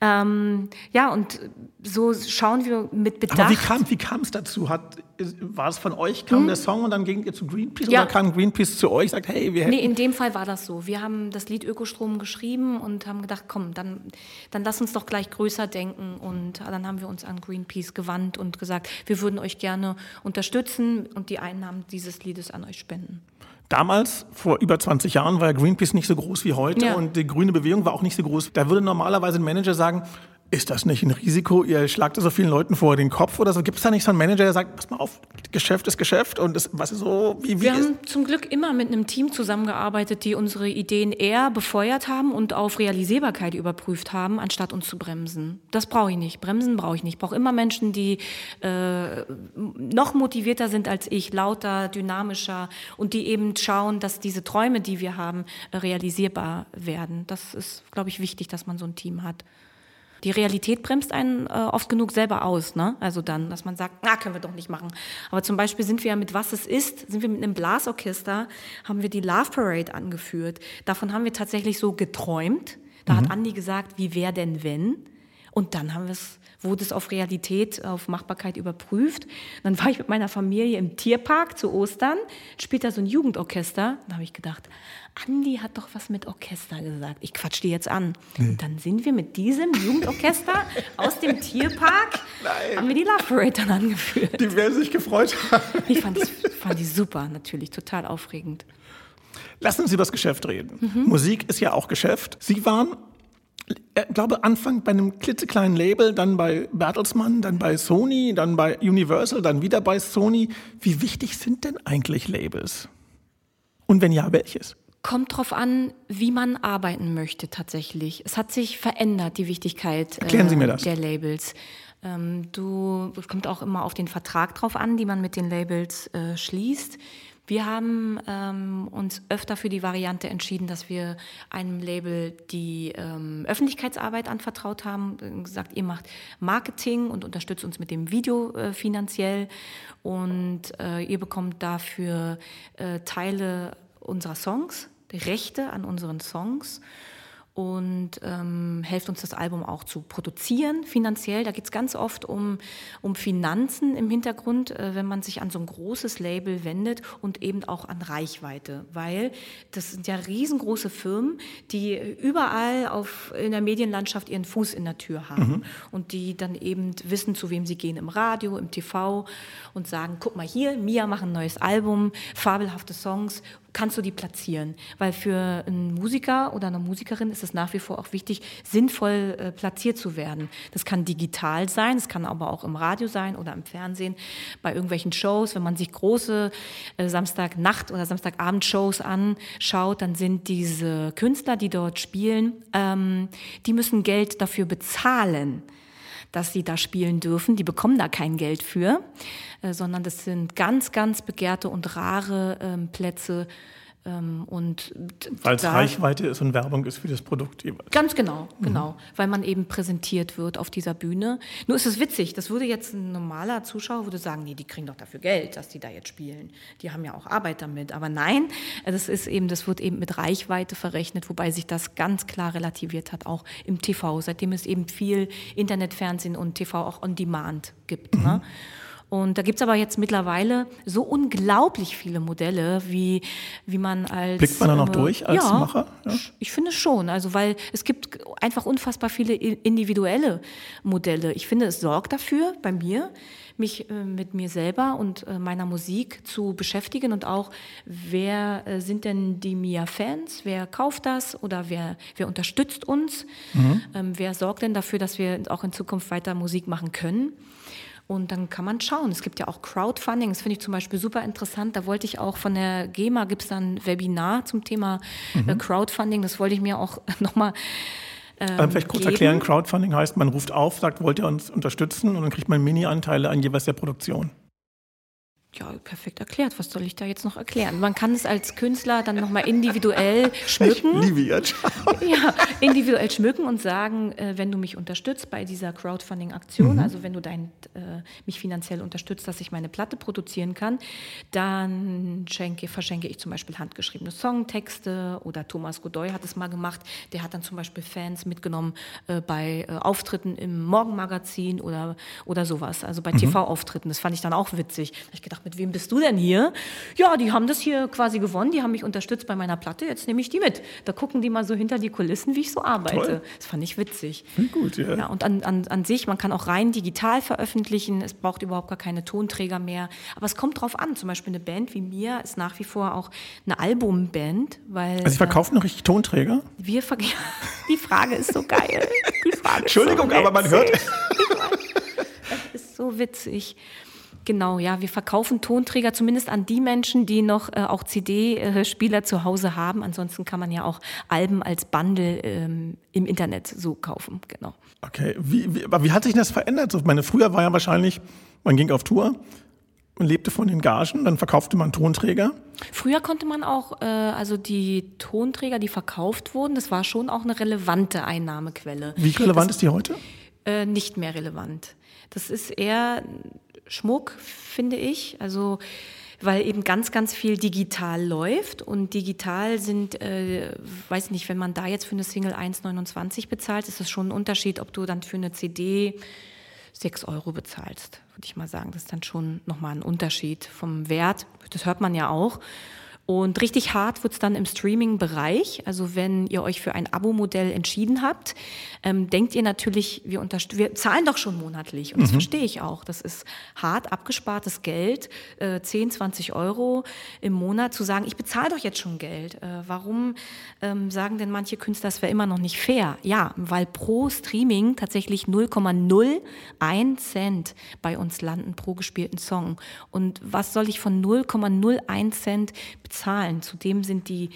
Ähm, ja, und so schauen wir mit Bedacht. Aber wie kam es dazu? Hat, war es von euch, kam hm. der Song und dann ging ihr zu Greenpeace ja. oder kam Greenpeace zu euch, sagt, hey, wir hätten... Nee, in dem Fall war das so. Wir haben das Lied Ökostrom geschrieben und haben gedacht, komm, dann, dann lass uns doch gleich größer denken und dann haben wir uns an Greenpeace gewandt und gesagt, wir würden euch gerne unterstützen und die Einnahmen dieses Liedes an euch spenden. Damals, vor über 20 Jahren, war Greenpeace nicht so groß wie heute ja. und die grüne Bewegung war auch nicht so groß. Da würde normalerweise ein Manager sagen, ist das nicht ein Risiko? Ihr schlagt so vielen Leuten vor den Kopf oder so. Gibt es da nicht so einen Manager, der sagt, pass mal auf, Geschäft ist Geschäft und das, was ist so, wie, wie Wir haben zum Glück immer mit einem Team zusammengearbeitet, die unsere Ideen eher befeuert haben und auf Realisierbarkeit überprüft haben, anstatt uns zu bremsen. Das brauche ich nicht. Bremsen brauche ich nicht. Ich brauche immer Menschen, die äh, noch motivierter sind als ich, lauter, dynamischer und die eben schauen, dass diese Träume, die wir haben, realisierbar werden. Das ist, glaube ich, wichtig, dass man so ein Team hat. Die Realität bremst einen äh, oft genug selber aus, ne? Also dann, dass man sagt, na, können wir doch nicht machen. Aber zum Beispiel sind wir ja mit Was es ist, sind wir mit einem Blasorchester, haben wir die Love Parade angeführt. Davon haben wir tatsächlich so geträumt. Da mhm. hat Andi gesagt, wie wäre denn wenn? Und dann haben wir es wurde es auf Realität, auf Machbarkeit überprüft. Dann war ich mit meiner Familie im Tierpark zu Ostern, später so ein Jugendorchester. Da habe ich gedacht, Andi hat doch was mit Orchester gesagt. Ich quatsch die jetzt an. Nee. Und dann sind wir mit diesem Jugendorchester [laughs] aus dem Tierpark, Nein. haben wir die Love Parade dann angeführt. Die werden sich gefreut haben. [laughs] Ich fand, das, fand die super, natürlich, total aufregend. Lassen Sie über das Geschäft reden. Mhm. Musik ist ja auch Geschäft. Sie waren glaube, Anfang bei einem klitzekleinen Label, dann bei Bertelsmann, dann bei Sony, dann bei Universal, dann wieder bei Sony. Wie wichtig sind denn eigentlich Labels? Und wenn ja, welches? Kommt drauf an, wie man arbeiten möchte tatsächlich. Es hat sich verändert, die Wichtigkeit Erklären Sie mir das. der Labels. Ähm, du, es kommt auch immer auf den Vertrag drauf an, die man mit den Labels äh, schließt. Wir haben ähm, uns öfter für die Variante entschieden, dass wir einem Label die ähm, Öffentlichkeitsarbeit anvertraut haben, gesagt, ihr macht Marketing und unterstützt uns mit dem Video äh, finanziell. Und äh, ihr bekommt dafür äh, Teile unserer Songs, Rechte an unseren Songs und ähm, hilft uns das Album auch zu produzieren finanziell. Da geht es ganz oft um, um Finanzen im Hintergrund, äh, wenn man sich an so ein großes Label wendet und eben auch an Reichweite, weil das sind ja riesengroße Firmen, die überall auf, in der Medienlandschaft ihren Fuß in der Tür haben mhm. und die dann eben wissen, zu wem sie gehen im Radio, im TV und sagen, guck mal hier, Mia macht ein neues Album, fabelhafte Songs kannst du die platzieren. Weil für einen Musiker oder eine Musikerin ist es nach wie vor auch wichtig, sinnvoll äh, platziert zu werden. Das kann digital sein, es kann aber auch im Radio sein oder im Fernsehen, bei irgendwelchen Shows. Wenn man sich große äh, Samstagnacht- oder Samstagabend-Shows anschaut, dann sind diese Künstler, die dort spielen, ähm, die müssen Geld dafür bezahlen dass sie da spielen dürfen. Die bekommen da kein Geld für, äh, sondern das sind ganz, ganz begehrte und rare ähm, Plätze und Weil es Reichweite ist und Werbung ist für das Produkt jeweils. Ganz genau, mhm. genau. Weil man eben präsentiert wird auf dieser Bühne. Nur ist es witzig, das würde jetzt ein normaler Zuschauer würde sagen, nee, die kriegen doch dafür Geld, dass die da jetzt spielen. Die haben ja auch Arbeit damit. Aber nein, das ist eben, das wird eben mit Reichweite verrechnet, wobei sich das ganz klar relativiert hat, auch im TV, seitdem es eben viel Internetfernsehen und TV auch on demand gibt. Ne? Mhm. Ne? Und da gibt es aber jetzt mittlerweile so unglaublich viele Modelle, wie, wie man als. Blickt man da noch äh, durch als ja, Macher? Ja, ich finde schon. Also, weil es gibt einfach unfassbar viele individuelle Modelle. Ich finde, es sorgt dafür bei mir, mich äh, mit mir selber und äh, meiner Musik zu beschäftigen und auch, wer äh, sind denn die Mia-Fans, wer kauft das oder wer, wer unterstützt uns, mhm. ähm, wer sorgt denn dafür, dass wir auch in Zukunft weiter Musik machen können. Und dann kann man schauen. Es gibt ja auch Crowdfunding, das finde ich zum Beispiel super interessant. Da wollte ich auch von der GEMA, gibt es dann ein Webinar zum Thema äh, mhm. Crowdfunding. Das wollte ich mir auch [laughs] nochmal ähm, Vielleicht kurz geben. erklären, Crowdfunding heißt, man ruft auf, sagt, wollt ihr uns unterstützen und dann kriegt man Mini-Anteile an jeweils der Produktion. Ja, perfekt erklärt. Was soll ich da jetzt noch erklären? Man kann es als Künstler dann nochmal individuell [laughs] schmücken. Ich liebe jetzt. [laughs] Ja, individuell schmücken und sagen, äh, wenn du mich unterstützt bei dieser Crowdfunding-Aktion, mhm. also wenn du dein, äh, mich finanziell unterstützt, dass ich meine Platte produzieren kann, dann schenke, verschenke ich zum Beispiel handgeschriebene Songtexte oder Thomas Godoy hat es mal gemacht. Der hat dann zum Beispiel Fans mitgenommen äh, bei äh, Auftritten im Morgenmagazin oder, oder sowas, also bei mhm. TV-Auftritten. Das fand ich dann auch witzig. Da ich gedacht, gedacht, mit wem bist du denn hier? Ja, die haben das hier quasi gewonnen, die haben mich unterstützt bei meiner Platte, jetzt nehme ich die mit. Da gucken die mal so hinter die Kulissen, wie ich so arbeite. Toll. Das fand ich witzig. Gut, ja. ja und an, an, an sich, man kann auch rein digital veröffentlichen, es braucht überhaupt gar keine Tonträger mehr. Aber es kommt drauf an, zum Beispiel eine Band wie mir ist nach wie vor auch eine Albumband, weil... Also Sie verkaufen äh, noch richtig Tonträger? Wir [laughs] Die Frage ist so geil. Entschuldigung, so aber man hört... Das ist so witzig. Genau, ja, wir verkaufen Tonträger zumindest an die Menschen, die noch äh, auch CD-Spieler zu Hause haben. Ansonsten kann man ja auch Alben als Bundle ähm, im Internet so kaufen, genau. Okay, wie, wie, aber wie hat sich das verändert? Ich meine, früher war ja wahrscheinlich, man ging auf Tour, und lebte von den Gagen, dann verkaufte man Tonträger. Früher konnte man auch, äh, also die Tonträger, die verkauft wurden, das war schon auch eine relevante Einnahmequelle. Wie relevant das, ist die heute? Äh, nicht mehr relevant. Das ist eher Schmuck, finde ich. Also weil eben ganz, ganz viel digital läuft und digital sind, äh, weiß nicht, wenn man da jetzt für eine Single 1,29 bezahlt, ist das schon ein Unterschied, ob du dann für eine CD 6 Euro bezahlst, würde ich mal sagen. Das ist dann schon nochmal ein Unterschied vom Wert. Das hört man ja auch. Und richtig hart wird's dann im Streaming-Bereich. Also wenn ihr euch für ein Abo-Modell entschieden habt, ähm, denkt ihr natürlich, wir, wir zahlen doch schon monatlich. Und das mhm. verstehe ich auch. Das ist hart abgespartes Geld, äh, 10, 20 Euro im Monat, zu sagen, ich bezahle doch jetzt schon Geld. Äh, warum ähm, sagen denn manche Künstler, es wäre immer noch nicht fair? Ja, weil pro Streaming tatsächlich 0,01 Cent bei uns landen pro gespielten Song. Und was soll ich von 0,01 Cent bezahlen? Zudem sind die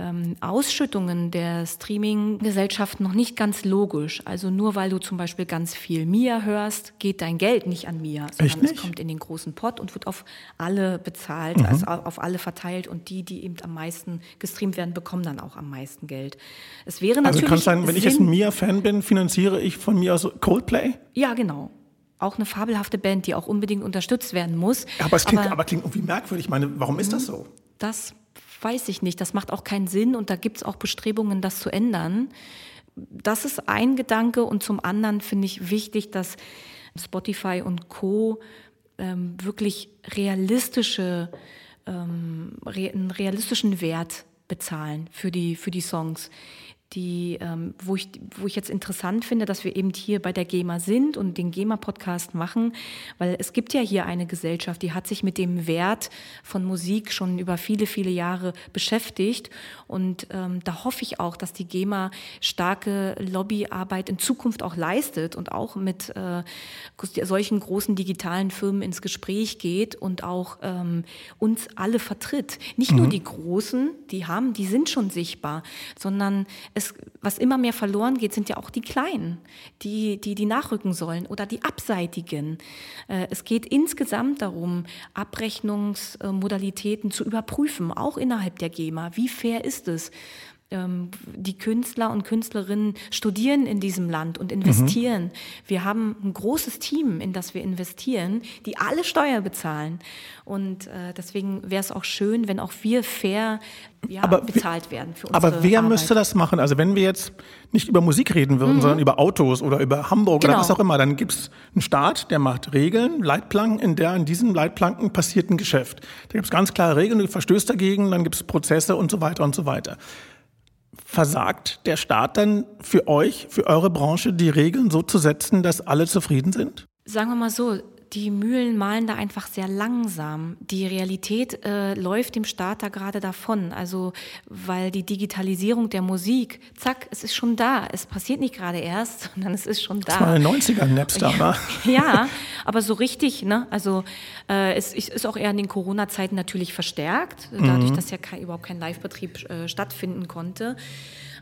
ähm, Ausschüttungen der Streaming-Gesellschaften noch nicht ganz logisch. Also nur weil du zum Beispiel ganz viel Mia hörst, geht dein Geld nicht an Mia, sondern es kommt in den großen Pot und wird auf alle bezahlt, mhm. also auf alle verteilt und die, die eben am meisten gestreamt werden, bekommen dann auch am meisten Geld. Es wäre natürlich. Also kann sein, wenn ich jetzt ein Mia-Fan bin, finanziere ich von mir aus Coldplay? Ja, genau auch eine fabelhafte Band, die auch unbedingt unterstützt werden muss. Aber es klingt, aber, aber klingt irgendwie merkwürdig. Ich meine, warum ist das so? Das weiß ich nicht. Das macht auch keinen Sinn und da gibt es auch Bestrebungen, das zu ändern. Das ist ein Gedanke und zum anderen finde ich wichtig, dass Spotify und Co. Ähm, wirklich realistische, ähm, re einen realistischen Wert bezahlen für die, für die Songs die, ähm, wo, ich, wo ich jetzt interessant finde, dass wir eben hier bei der GEMA sind und den GEMA-Podcast machen, weil es gibt ja hier eine Gesellschaft, die hat sich mit dem Wert von Musik schon über viele, viele Jahre beschäftigt. Und ähm, da hoffe ich auch, dass die GEMA starke Lobbyarbeit in Zukunft auch leistet und auch mit äh, solchen großen digitalen Firmen ins Gespräch geht und auch ähm, uns alle vertritt. Nicht mhm. nur die Großen, die haben, die sind schon sichtbar, sondern es, was immer mehr verloren geht, sind ja auch die Kleinen, die, die, die nachrücken sollen oder die Abseitigen. Äh, es geht insgesamt darum, Abrechnungsmodalitäten zu überprüfen, auch innerhalb der GEMA. Wie fair ist es? Ähm, die Künstler und Künstlerinnen studieren in diesem Land und investieren. Mhm. Wir haben ein großes Team, in das wir investieren, die alle Steuer bezahlen. Und äh, deswegen wäre es auch schön, wenn auch wir fair ja, bezahlt werden für unsere Aber wer Arbeit. müsste das machen? Also wenn wir jetzt nicht über Musik reden würden, mhm. sondern über Autos oder über Hamburg genau. oder was auch immer, dann gibt es einen Staat, der macht Regeln, Leitplanken, in der in diesen Leitplanken passiert ein Geschäft. Da gibt es ganz klare Regeln, du verstößt dagegen, dann gibt es Prozesse und so weiter und so weiter versagt der Staat dann für euch, für eure Branche, die Regeln so zu setzen, dass alle zufrieden sind? Sagen wir mal so, die Mühlen malen da einfach sehr langsam. Die Realität äh, läuft dem Staat da gerade davon. Also, weil die Digitalisierung der Musik, zack, es ist schon da. Es passiert nicht gerade erst, [laughs] sondern es ist schon da. Das war in den 90ern Napster, ja, [laughs] ja, aber so richtig, ne? Also, äh, es ist auch eher in den Corona-Zeiten natürlich verstärkt, dadurch, mhm. dass ja kein, überhaupt kein Live-Betrieb äh, stattfinden konnte.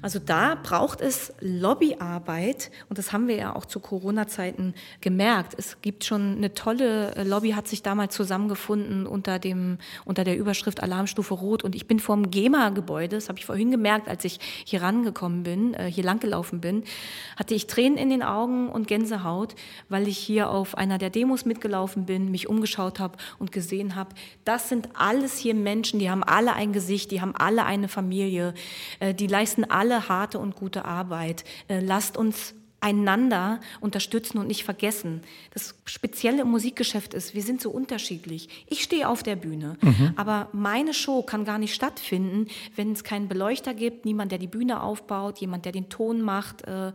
Also da braucht es Lobbyarbeit und das haben wir ja auch zu Corona-Zeiten gemerkt. Es gibt schon eine tolle äh, Lobby, hat sich damals zusammengefunden unter dem unter der Überschrift Alarmstufe Rot und ich bin vorm GEMA-Gebäude, das habe ich vorhin gemerkt, als ich hier rangekommen bin, äh, hier langgelaufen bin, hatte ich Tränen in den Augen und Gänsehaut, weil ich hier auf einer der Demos mitgelaufen bin, mich umgeschaut habe und gesehen habe, das sind alles hier Menschen, die haben alle ein Gesicht, die haben alle eine Familie, äh, die leisten alle alle harte und gute Arbeit. Äh, lasst uns einander unterstützen und nicht vergessen. Das Spezielle im Musikgeschäft ist, wir sind so unterschiedlich. Ich stehe auf der Bühne, mhm. aber meine Show kann gar nicht stattfinden, wenn es keinen Beleuchter gibt, niemand, der die Bühne aufbaut, jemand, der den Ton macht. Äh,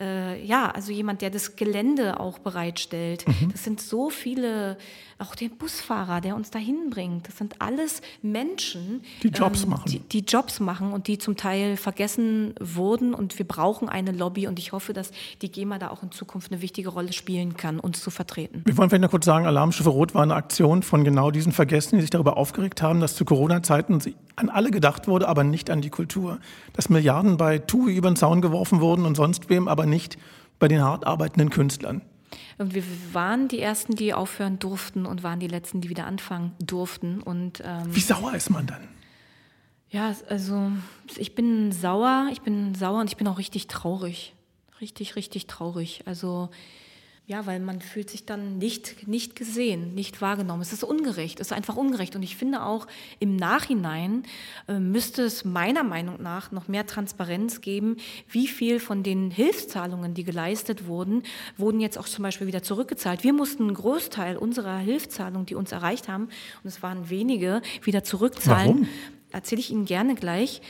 äh, ja, also jemand, der das Gelände auch bereitstellt. Mhm. Das sind so viele, auch den Busfahrer, der uns dahin bringt. Das sind alles Menschen, die Jobs ähm, machen. Die, die, Jobs machen und die zum Teil vergessen wurden. Und wir brauchen eine Lobby und ich hoffe, dass die GEMA da auch in Zukunft eine wichtige Rolle spielen kann, uns zu vertreten. Wir wollen vielleicht noch kurz sagen, Alarmstufe Rot war eine Aktion von genau diesen Vergessen, die sich darüber aufgeregt haben, dass zu Corona-Zeiten an alle gedacht wurde, aber nicht an die Kultur. Dass Milliarden bei TUI über den Zaun geworfen wurden und sonst wem, aber nicht bei den hart arbeitenden Künstlern. Und wir waren die Ersten, die aufhören durften und waren die Letzten, die wieder anfangen durften. Und, ähm, Wie sauer ist man dann? Ja, also ich bin sauer, ich bin sauer und ich bin auch richtig traurig. Richtig, richtig traurig. Also Ja, weil man fühlt sich dann nicht, nicht gesehen, nicht wahrgenommen. Es ist ungerecht, es ist einfach ungerecht. Und ich finde auch im Nachhinein äh, müsste es meiner Meinung nach noch mehr Transparenz geben, wie viel von den Hilfszahlungen, die geleistet wurden, wurden jetzt auch zum Beispiel wieder zurückgezahlt. Wir mussten einen Großteil unserer Hilfszahlungen, die uns erreicht haben, und es waren wenige, wieder zurückzahlen. Warum? Erzähle ich Ihnen gerne gleich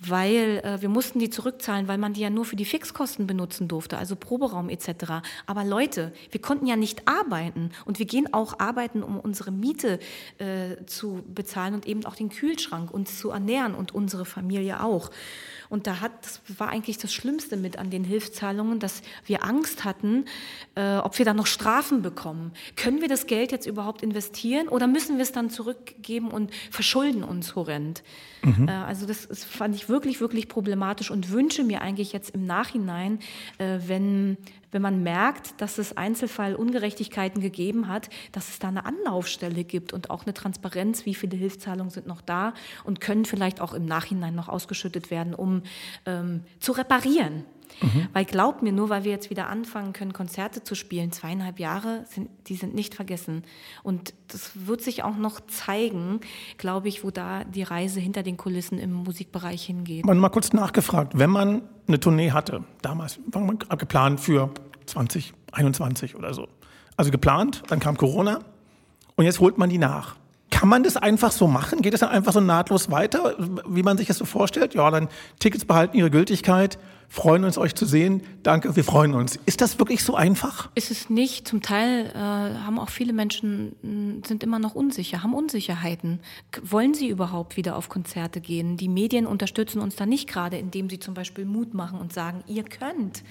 weil äh, wir mussten die zurückzahlen, weil man die ja nur für die Fixkosten benutzen durfte, also Proberaum etc. Aber Leute, wir konnten ja nicht arbeiten und wir gehen auch arbeiten, um unsere Miete äh, zu bezahlen und eben auch den Kühlschrank uns zu ernähren und unsere Familie auch. Und da hat, das war eigentlich das Schlimmste mit an den Hilfszahlungen, dass wir Angst hatten, äh, ob wir da noch Strafen bekommen. Können wir das Geld jetzt überhaupt investieren oder müssen wir es dann zurückgeben und verschulden uns horrend? Mhm. Äh, also das, das, fand ich wirklich, wirklich problematisch und wünsche mir eigentlich jetzt im Nachhinein, äh, wenn wenn man merkt, dass es Einzelfallungerechtigkeiten gegeben hat, dass es da eine Anlaufstelle gibt und auch eine Transparenz, wie viele Hilfszahlungen sind noch da und können vielleicht auch im Nachhinein noch ausgeschüttet werden, um ähm, zu reparieren. Mhm. Weil glaubt mir, nur weil wir jetzt wieder anfangen können, Konzerte zu spielen, zweieinhalb Jahre, sind, die sind nicht vergessen. Und das wird sich auch noch zeigen, glaube ich, wo da die Reise hinter den Kulissen im Musikbereich hingeht. Man mal kurz nachgefragt, wenn man eine Tournee hatte, damals war man geplant für 2021 oder so. Also geplant, dann kam Corona und jetzt holt man die nach. Kann man das einfach so machen? Geht es dann einfach so nahtlos weiter, wie man sich das so vorstellt? Ja, dann Tickets behalten ihre Gültigkeit freuen uns, euch zu sehen. Danke, wir freuen uns. Ist das wirklich so einfach? Ist es nicht. Zum Teil äh, haben auch viele Menschen, sind immer noch unsicher, haben Unsicherheiten. Wollen sie überhaupt wieder auf Konzerte gehen? Die Medien unterstützen uns da nicht gerade, indem sie zum Beispiel Mut machen und sagen, ihr könnt.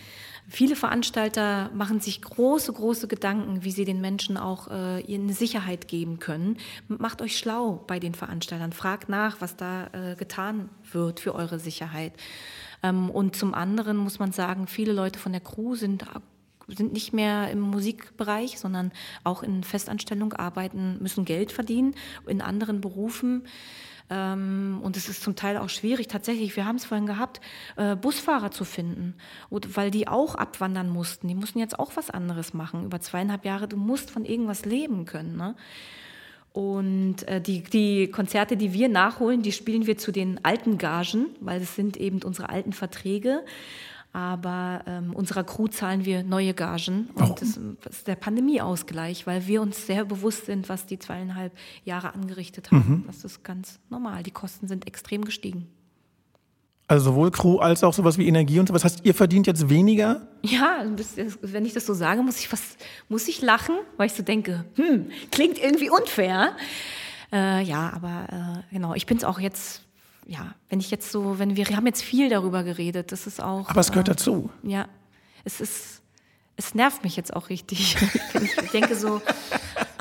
Viele Veranstalter machen sich große, große Gedanken, wie sie den Menschen auch äh, eine Sicherheit geben können. Macht euch schlau bei den Veranstaltern. Fragt nach, was da äh, getan wird für eure Sicherheit. Ähm, und zum anderen muss man sagen, viele Leute von der Crew sind sind nicht mehr im Musikbereich, sondern auch in Festanstellung arbeiten, müssen Geld verdienen in anderen Berufen. Ähm, und es ist zum Teil auch schwierig, tatsächlich, wir haben es vorhin gehabt, äh, Busfahrer zu finden, weil die auch abwandern mussten. Die mussten jetzt auch was anderes machen. Über zweieinhalb Jahre, du musst von irgendwas leben können. Ne? Und äh, die, die Konzerte, die wir nachholen, die spielen wir zu den alten Gagen, weil es sind eben unsere alten Verträge. Aber ähm, unserer Crew zahlen wir neue Gagen. Und das, das, ist der Pandemieausgleich, weil wir uns sehr bewusst sind, was die zweieinhalb Jahre angerichtet haben. Mhm. Das ist ganz normal. Die Kosten sind extrem gestiegen. Also sowohl Crew als auch sowas wie Energie und sowas. Heißt, ihr verdient jetzt weniger? Ja, wenn ich das so sage, muss ich fast, muss ich lachen, weil ich so denke, hm, klingt irgendwie unfair. Äh, ja, aber äh, genau, ich bin es auch jetzt, ja, wenn ich jetzt so, wenn wir, wir haben jetzt viel darüber geredet, das ist auch. Aber es gehört äh, dazu. Ja, es ist, es nervt mich jetzt auch richtig. [laughs] ich denke so,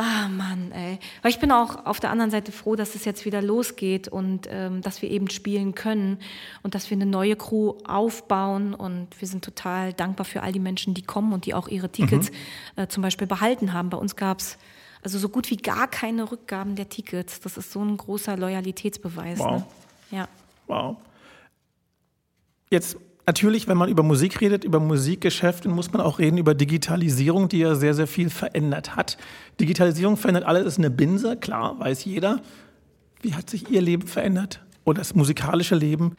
Ah Mann, ey. Weil ich bin auch auf der anderen Seite froh, dass es jetzt wieder losgeht und ähm, dass wir eben spielen können und dass wir eine neue Crew aufbauen. Und wir sind total dankbar für all die Menschen, die kommen und die auch ihre Tickets mhm. äh, zum Beispiel behalten haben. Bei uns gab es also so gut wie gar keine Rückgaben der Tickets. Das ist so ein großer Loyalitätsbeweis. Wow. Ne? Ja. Wow. Jetzt Natürlich, wenn man über Musik redet, über Musikgeschäfte, muss man auch reden über Digitalisierung, die ja sehr, sehr viel verändert hat. Digitalisierung verändert alles, ist eine Binse, klar, weiß jeder. Wie hat sich Ihr Leben verändert oder das musikalische Leben?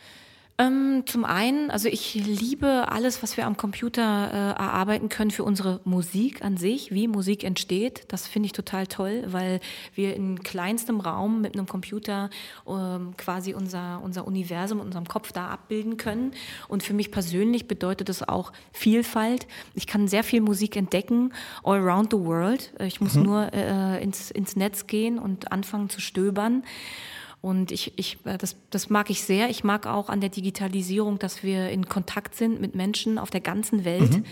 Ähm, zum einen, also ich liebe alles, was wir am Computer äh, erarbeiten können für unsere Musik an sich, wie Musik entsteht. Das finde ich total toll, weil wir in kleinstem Raum mit einem Computer ähm, quasi unser, unser Universum unserem Kopf da abbilden können. Und für mich persönlich bedeutet das auch Vielfalt. Ich kann sehr viel Musik entdecken, all around the world. Ich muss mhm. nur äh, ins, ins Netz gehen und anfangen zu stöbern. Und ich, ich, äh, das, das mag ich sehr. Ich mag auch an der Digitalisierung, dass wir in Kontakt sind mit Menschen auf der ganzen Welt mhm.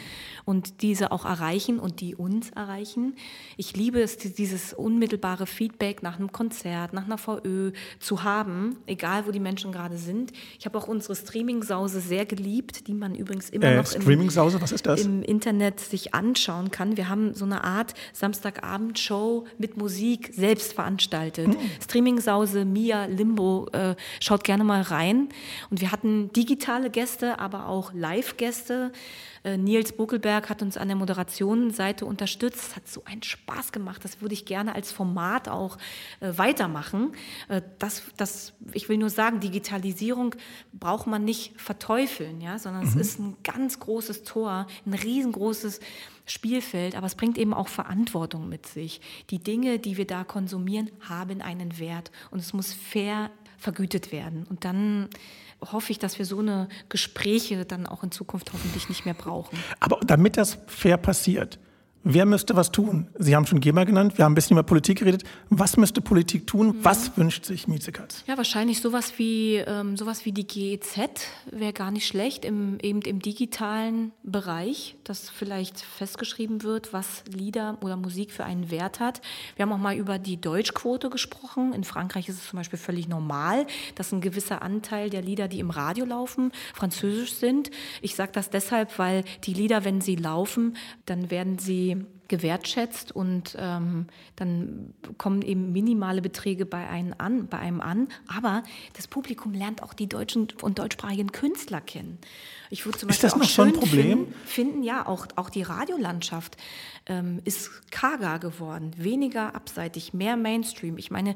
Und diese auch erreichen und die uns erreichen. Ich liebe es, dieses unmittelbare Feedback nach einem Konzert, nach einer VÖ zu haben, egal wo die Menschen gerade sind. Ich habe auch unsere Streaming-Sause sehr geliebt, die man übrigens immer äh, noch im, im Internet sich anschauen kann. Wir haben so eine Art Samstagabend-Show mit Musik selbst veranstaltet. Mhm. Streaming-Sause Mia Limbo. Äh, schaut gerne mal rein. Und wir hatten digitale Gäste, aber auch Live-Gäste. Äh, Nils Buckelberg hat uns an der Moderationsseite unterstützt. Es hat so einen Spaß gemacht. Das würde ich gerne als Format auch äh, weitermachen. Äh, das, das, ich will nur sagen, Digitalisierung braucht man nicht verteufeln, ja, sondern mhm. es ist ein ganz großes Tor, ein riesengroßes Spielfeld, aber es bringt eben auch Verantwortung mit sich. Die Dinge, die wir da konsumieren, haben einen Wert und es muss fair vergütet werden. Und dann hoffe ich, dass wir so eine Gespräche dann auch in Zukunft hoffentlich nicht mehr brauchen. Aber damit das fair passiert, Wer müsste was tun? Sie haben schon GEMA genannt, wir haben ein bisschen über Politik geredet. Was müsste Politik tun? Mhm. Was wünscht sich Miezekatz? Ja, wahrscheinlich sowas wie, ähm, sowas wie die GEZ wäre gar nicht schlecht, im, eben im digitalen Bereich, dass vielleicht festgeschrieben wird, was Lieder oder Musik für einen Wert hat. Wir haben auch mal über die Deutschquote gesprochen. In Frankreich ist es zum Beispiel völlig normal, dass ein gewisser Anteil der Lieder, die im Radio laufen, französisch sind. Ich sage das deshalb, weil die Lieder, wenn sie laufen, dann werden sie gewertschätzt und ähm, dann kommen eben minimale Beträge bei einem, an, bei einem an. Aber das Publikum lernt auch die deutschen und deutschsprachigen Künstler kennen. Ich würde zum Beispiel ist das noch so ein Problem? Finden, finden, ja, auch, auch die Radiolandschaft ähm, ist karger geworden, weniger abseitig, mehr Mainstream. Ich meine,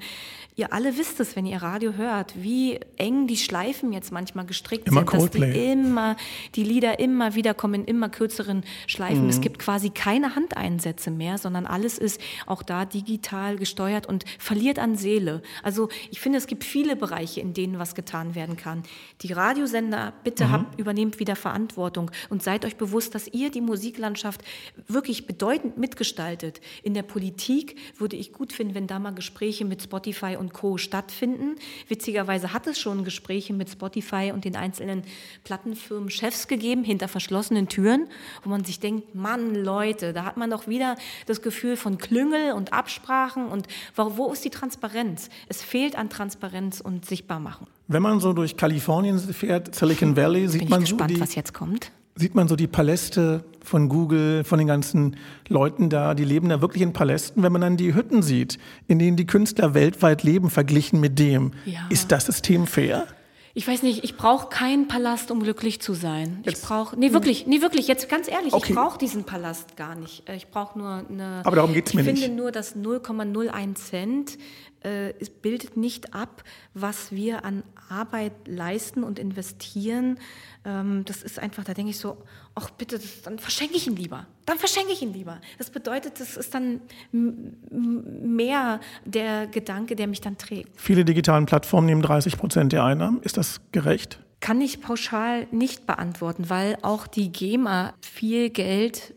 ihr alle wisst es, wenn ihr Radio hört, wie eng die Schleifen jetzt manchmal gestrickt immer sind, Coldplay. dass die immer, die Lieder immer wieder kommen in immer kürzeren Schleifen. Mhm. Es gibt quasi keine Handeinsätze mehr, sondern alles ist auch da digital gesteuert und verliert an Seele. Also ich finde, es gibt viele Bereiche, in denen was getan werden kann. Die Radiosender, bitte mhm. habt, übernehmt wieder Verantwortung und seid euch bewusst, dass ihr die Musiklandschaft wirklich bedeutend mitgestaltet. In der Politik würde ich gut finden, wenn da mal Gespräche mit Spotify und Co. stattfinden. Witzigerweise hat es schon Gespräche mit Spotify und den einzelnen Plattenfirmen Chefs gegeben, hinter verschlossenen Türen, wo man sich denkt, Mann, Leute, da hat man doch wieder das Gefühl von Klüngel und Absprachen und wo ist die Transparenz? Es fehlt an Transparenz und Sichtbarmachen. Wenn man so durch Kalifornien fährt, Silicon Valley, sieht man gespannt, so die. Sieht man so die Paläste von Google, von den ganzen Leuten da, die leben da wirklich in Palästen. Wenn man dann die Hütten sieht, in denen die Künstler weltweit leben, verglichen mit dem, ja. ist das System fair? Ich weiß nicht, ich brauche keinen Palast, um glücklich zu sein. Jetzt. Ich brauche, nee, wirklich, nee, wirklich, jetzt ganz ehrlich, okay. ich brauche diesen Palast gar nicht. Äh, ich brauche nur eine. Aber darum geht es mir nicht. Ich finde nur, dass 0,01 Cent es bildet nicht ab, was wir an Arbeit leisten und investieren. Ähm, das ist einfach, da denke ich so, ach bitte, das, dann verschenke ich ihn lieber. Dann verschenke ich ihn lieber. Das bedeutet, das ist dann mehr der Gedanke, der mich dann trägt. Viele digitalen Plattformen nehmen 30 Prozent der Einnahmen. Ist das gerecht? Kann ich pauschal nicht beantworten, weil auch die GEMA viel Geld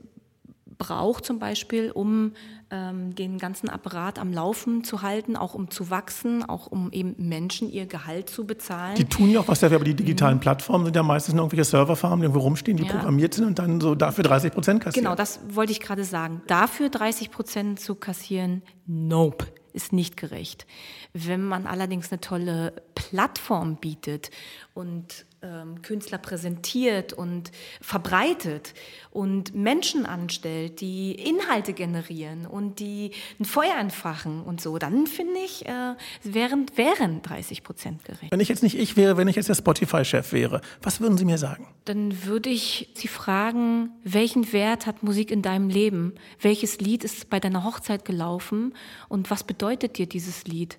braucht zum Beispiel, um ähm, den ganzen Apparat am Laufen zu halten, auch um zu wachsen, auch um eben Menschen ihr Gehalt zu bezahlen. Die tun ja auch was dafür, aber die digitalen mhm. Plattformen sind ja meistens nur irgendwelche Serverfarmen, die irgendwo rumstehen, die ja. programmiert sind und dann so dafür 30 Prozent kassieren. Genau, das wollte ich gerade sagen. Dafür 30 Prozent zu kassieren, nope ist nicht gerecht. Wenn man allerdings eine tolle Plattform bietet und ähm, Künstler präsentiert und verbreitet und Menschen anstellt, die Inhalte generieren und die ein Feuer entfachen und so, dann finde ich, äh, wären, wären 30 Prozent gerecht. Wenn ich jetzt nicht ich wäre, wenn ich jetzt der Spotify-Chef wäre, was würden Sie mir sagen? Dann würde ich Sie fragen, welchen Wert hat Musik in deinem Leben? Welches Lied ist bei deiner Hochzeit gelaufen und was bedeutet dir dieses Lied?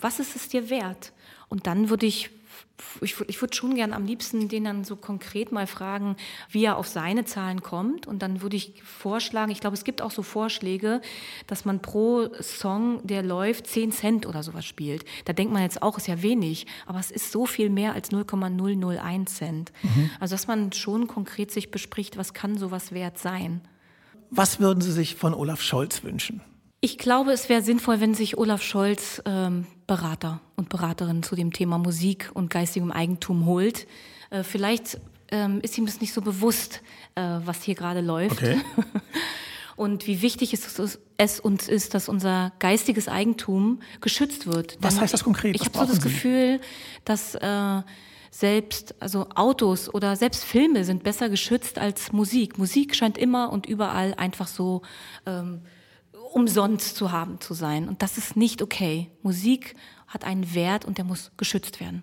Was ist es dir wert? Und dann würde ich ich, ich würde schon gern am liebsten den dann so konkret mal fragen, wie er auf seine Zahlen kommt. Und dann würde ich vorschlagen, ich glaube, es gibt auch so Vorschläge, dass man pro Song, der läuft, 10 Cent oder sowas spielt. Da denkt man jetzt auch, ist ja wenig, aber es ist so viel mehr als 0,001 Cent. Mhm. Also, dass man schon konkret sich bespricht, was kann sowas wert sein. Was würden Sie sich von Olaf Scholz wünschen? Ich glaube, es wäre sinnvoll, wenn sich Olaf Scholz ähm, Berater und Beraterinnen zu dem Thema Musik und geistigem Eigentum holt. Äh, vielleicht ähm, ist ihm das nicht so bewusst, äh, was hier gerade läuft. Okay. [laughs] und wie wichtig es, es, uns ist, dass unser geistiges Eigentum geschützt wird. Was Denn heißt das konkret? Ich habe so das Sie? Gefühl, dass äh, selbst also Autos oder selbst Filme sind besser geschützt als Musik. Musik scheint immer und überall einfach so ähm, umsonst zu haben zu sein. Und das ist nicht okay. Musik hat einen Wert und der muss geschützt werden.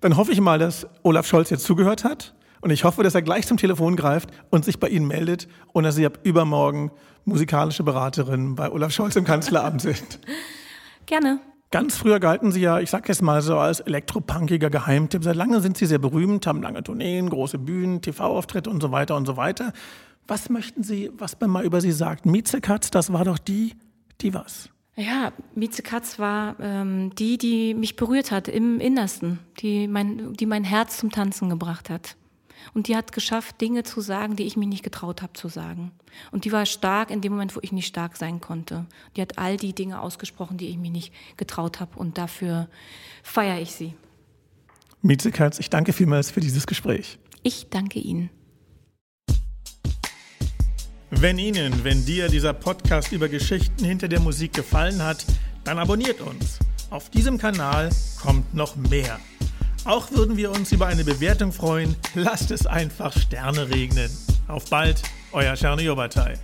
Dann hoffe ich mal, dass Olaf Scholz jetzt zugehört hat Und ich hoffe, dass er gleich zum Telefon greift und sich bei Ihnen meldet und dass Sie ab übermorgen musikalische Beraterin bei Olaf Scholz im Kanzleramt sind. [laughs] Gerne. Ganz früher galten Sie ja, ich sag jetzt mal so, als elektropunkiger Geheimtipp. Seit langem sind Sie sehr berühmt, haben lange Tourneen, große Bühnen, TV-Auftritte und so weiter und so weiter. Was möchten Sie, was man mal über Sie sagt? Miezekatz, das war doch die, die was? Ja, Mieze Katz war ähm, die, die mich berührt hat im Innersten, die mein, die mein Herz zum Tanzen gebracht hat. Und die hat geschafft, Dinge zu sagen, die ich mich nicht getraut habe zu sagen. Und die war stark in dem Moment, wo ich nicht stark sein konnte. Die hat all die Dinge ausgesprochen, die ich mich nicht getraut habe. Und dafür feiere ich sie. Mieze Katz, ich danke vielmals für dieses Gespräch. Ich danke Ihnen. Wenn Ihnen, wenn dir dieser Podcast über Geschichten hinter der Musik gefallen hat, dann abonniert uns. Auf diesem Kanal kommt noch mehr. Auch würden wir uns über eine Bewertung freuen. Lasst es einfach Sterne regnen. Auf bald, euer Czerny Jobatai.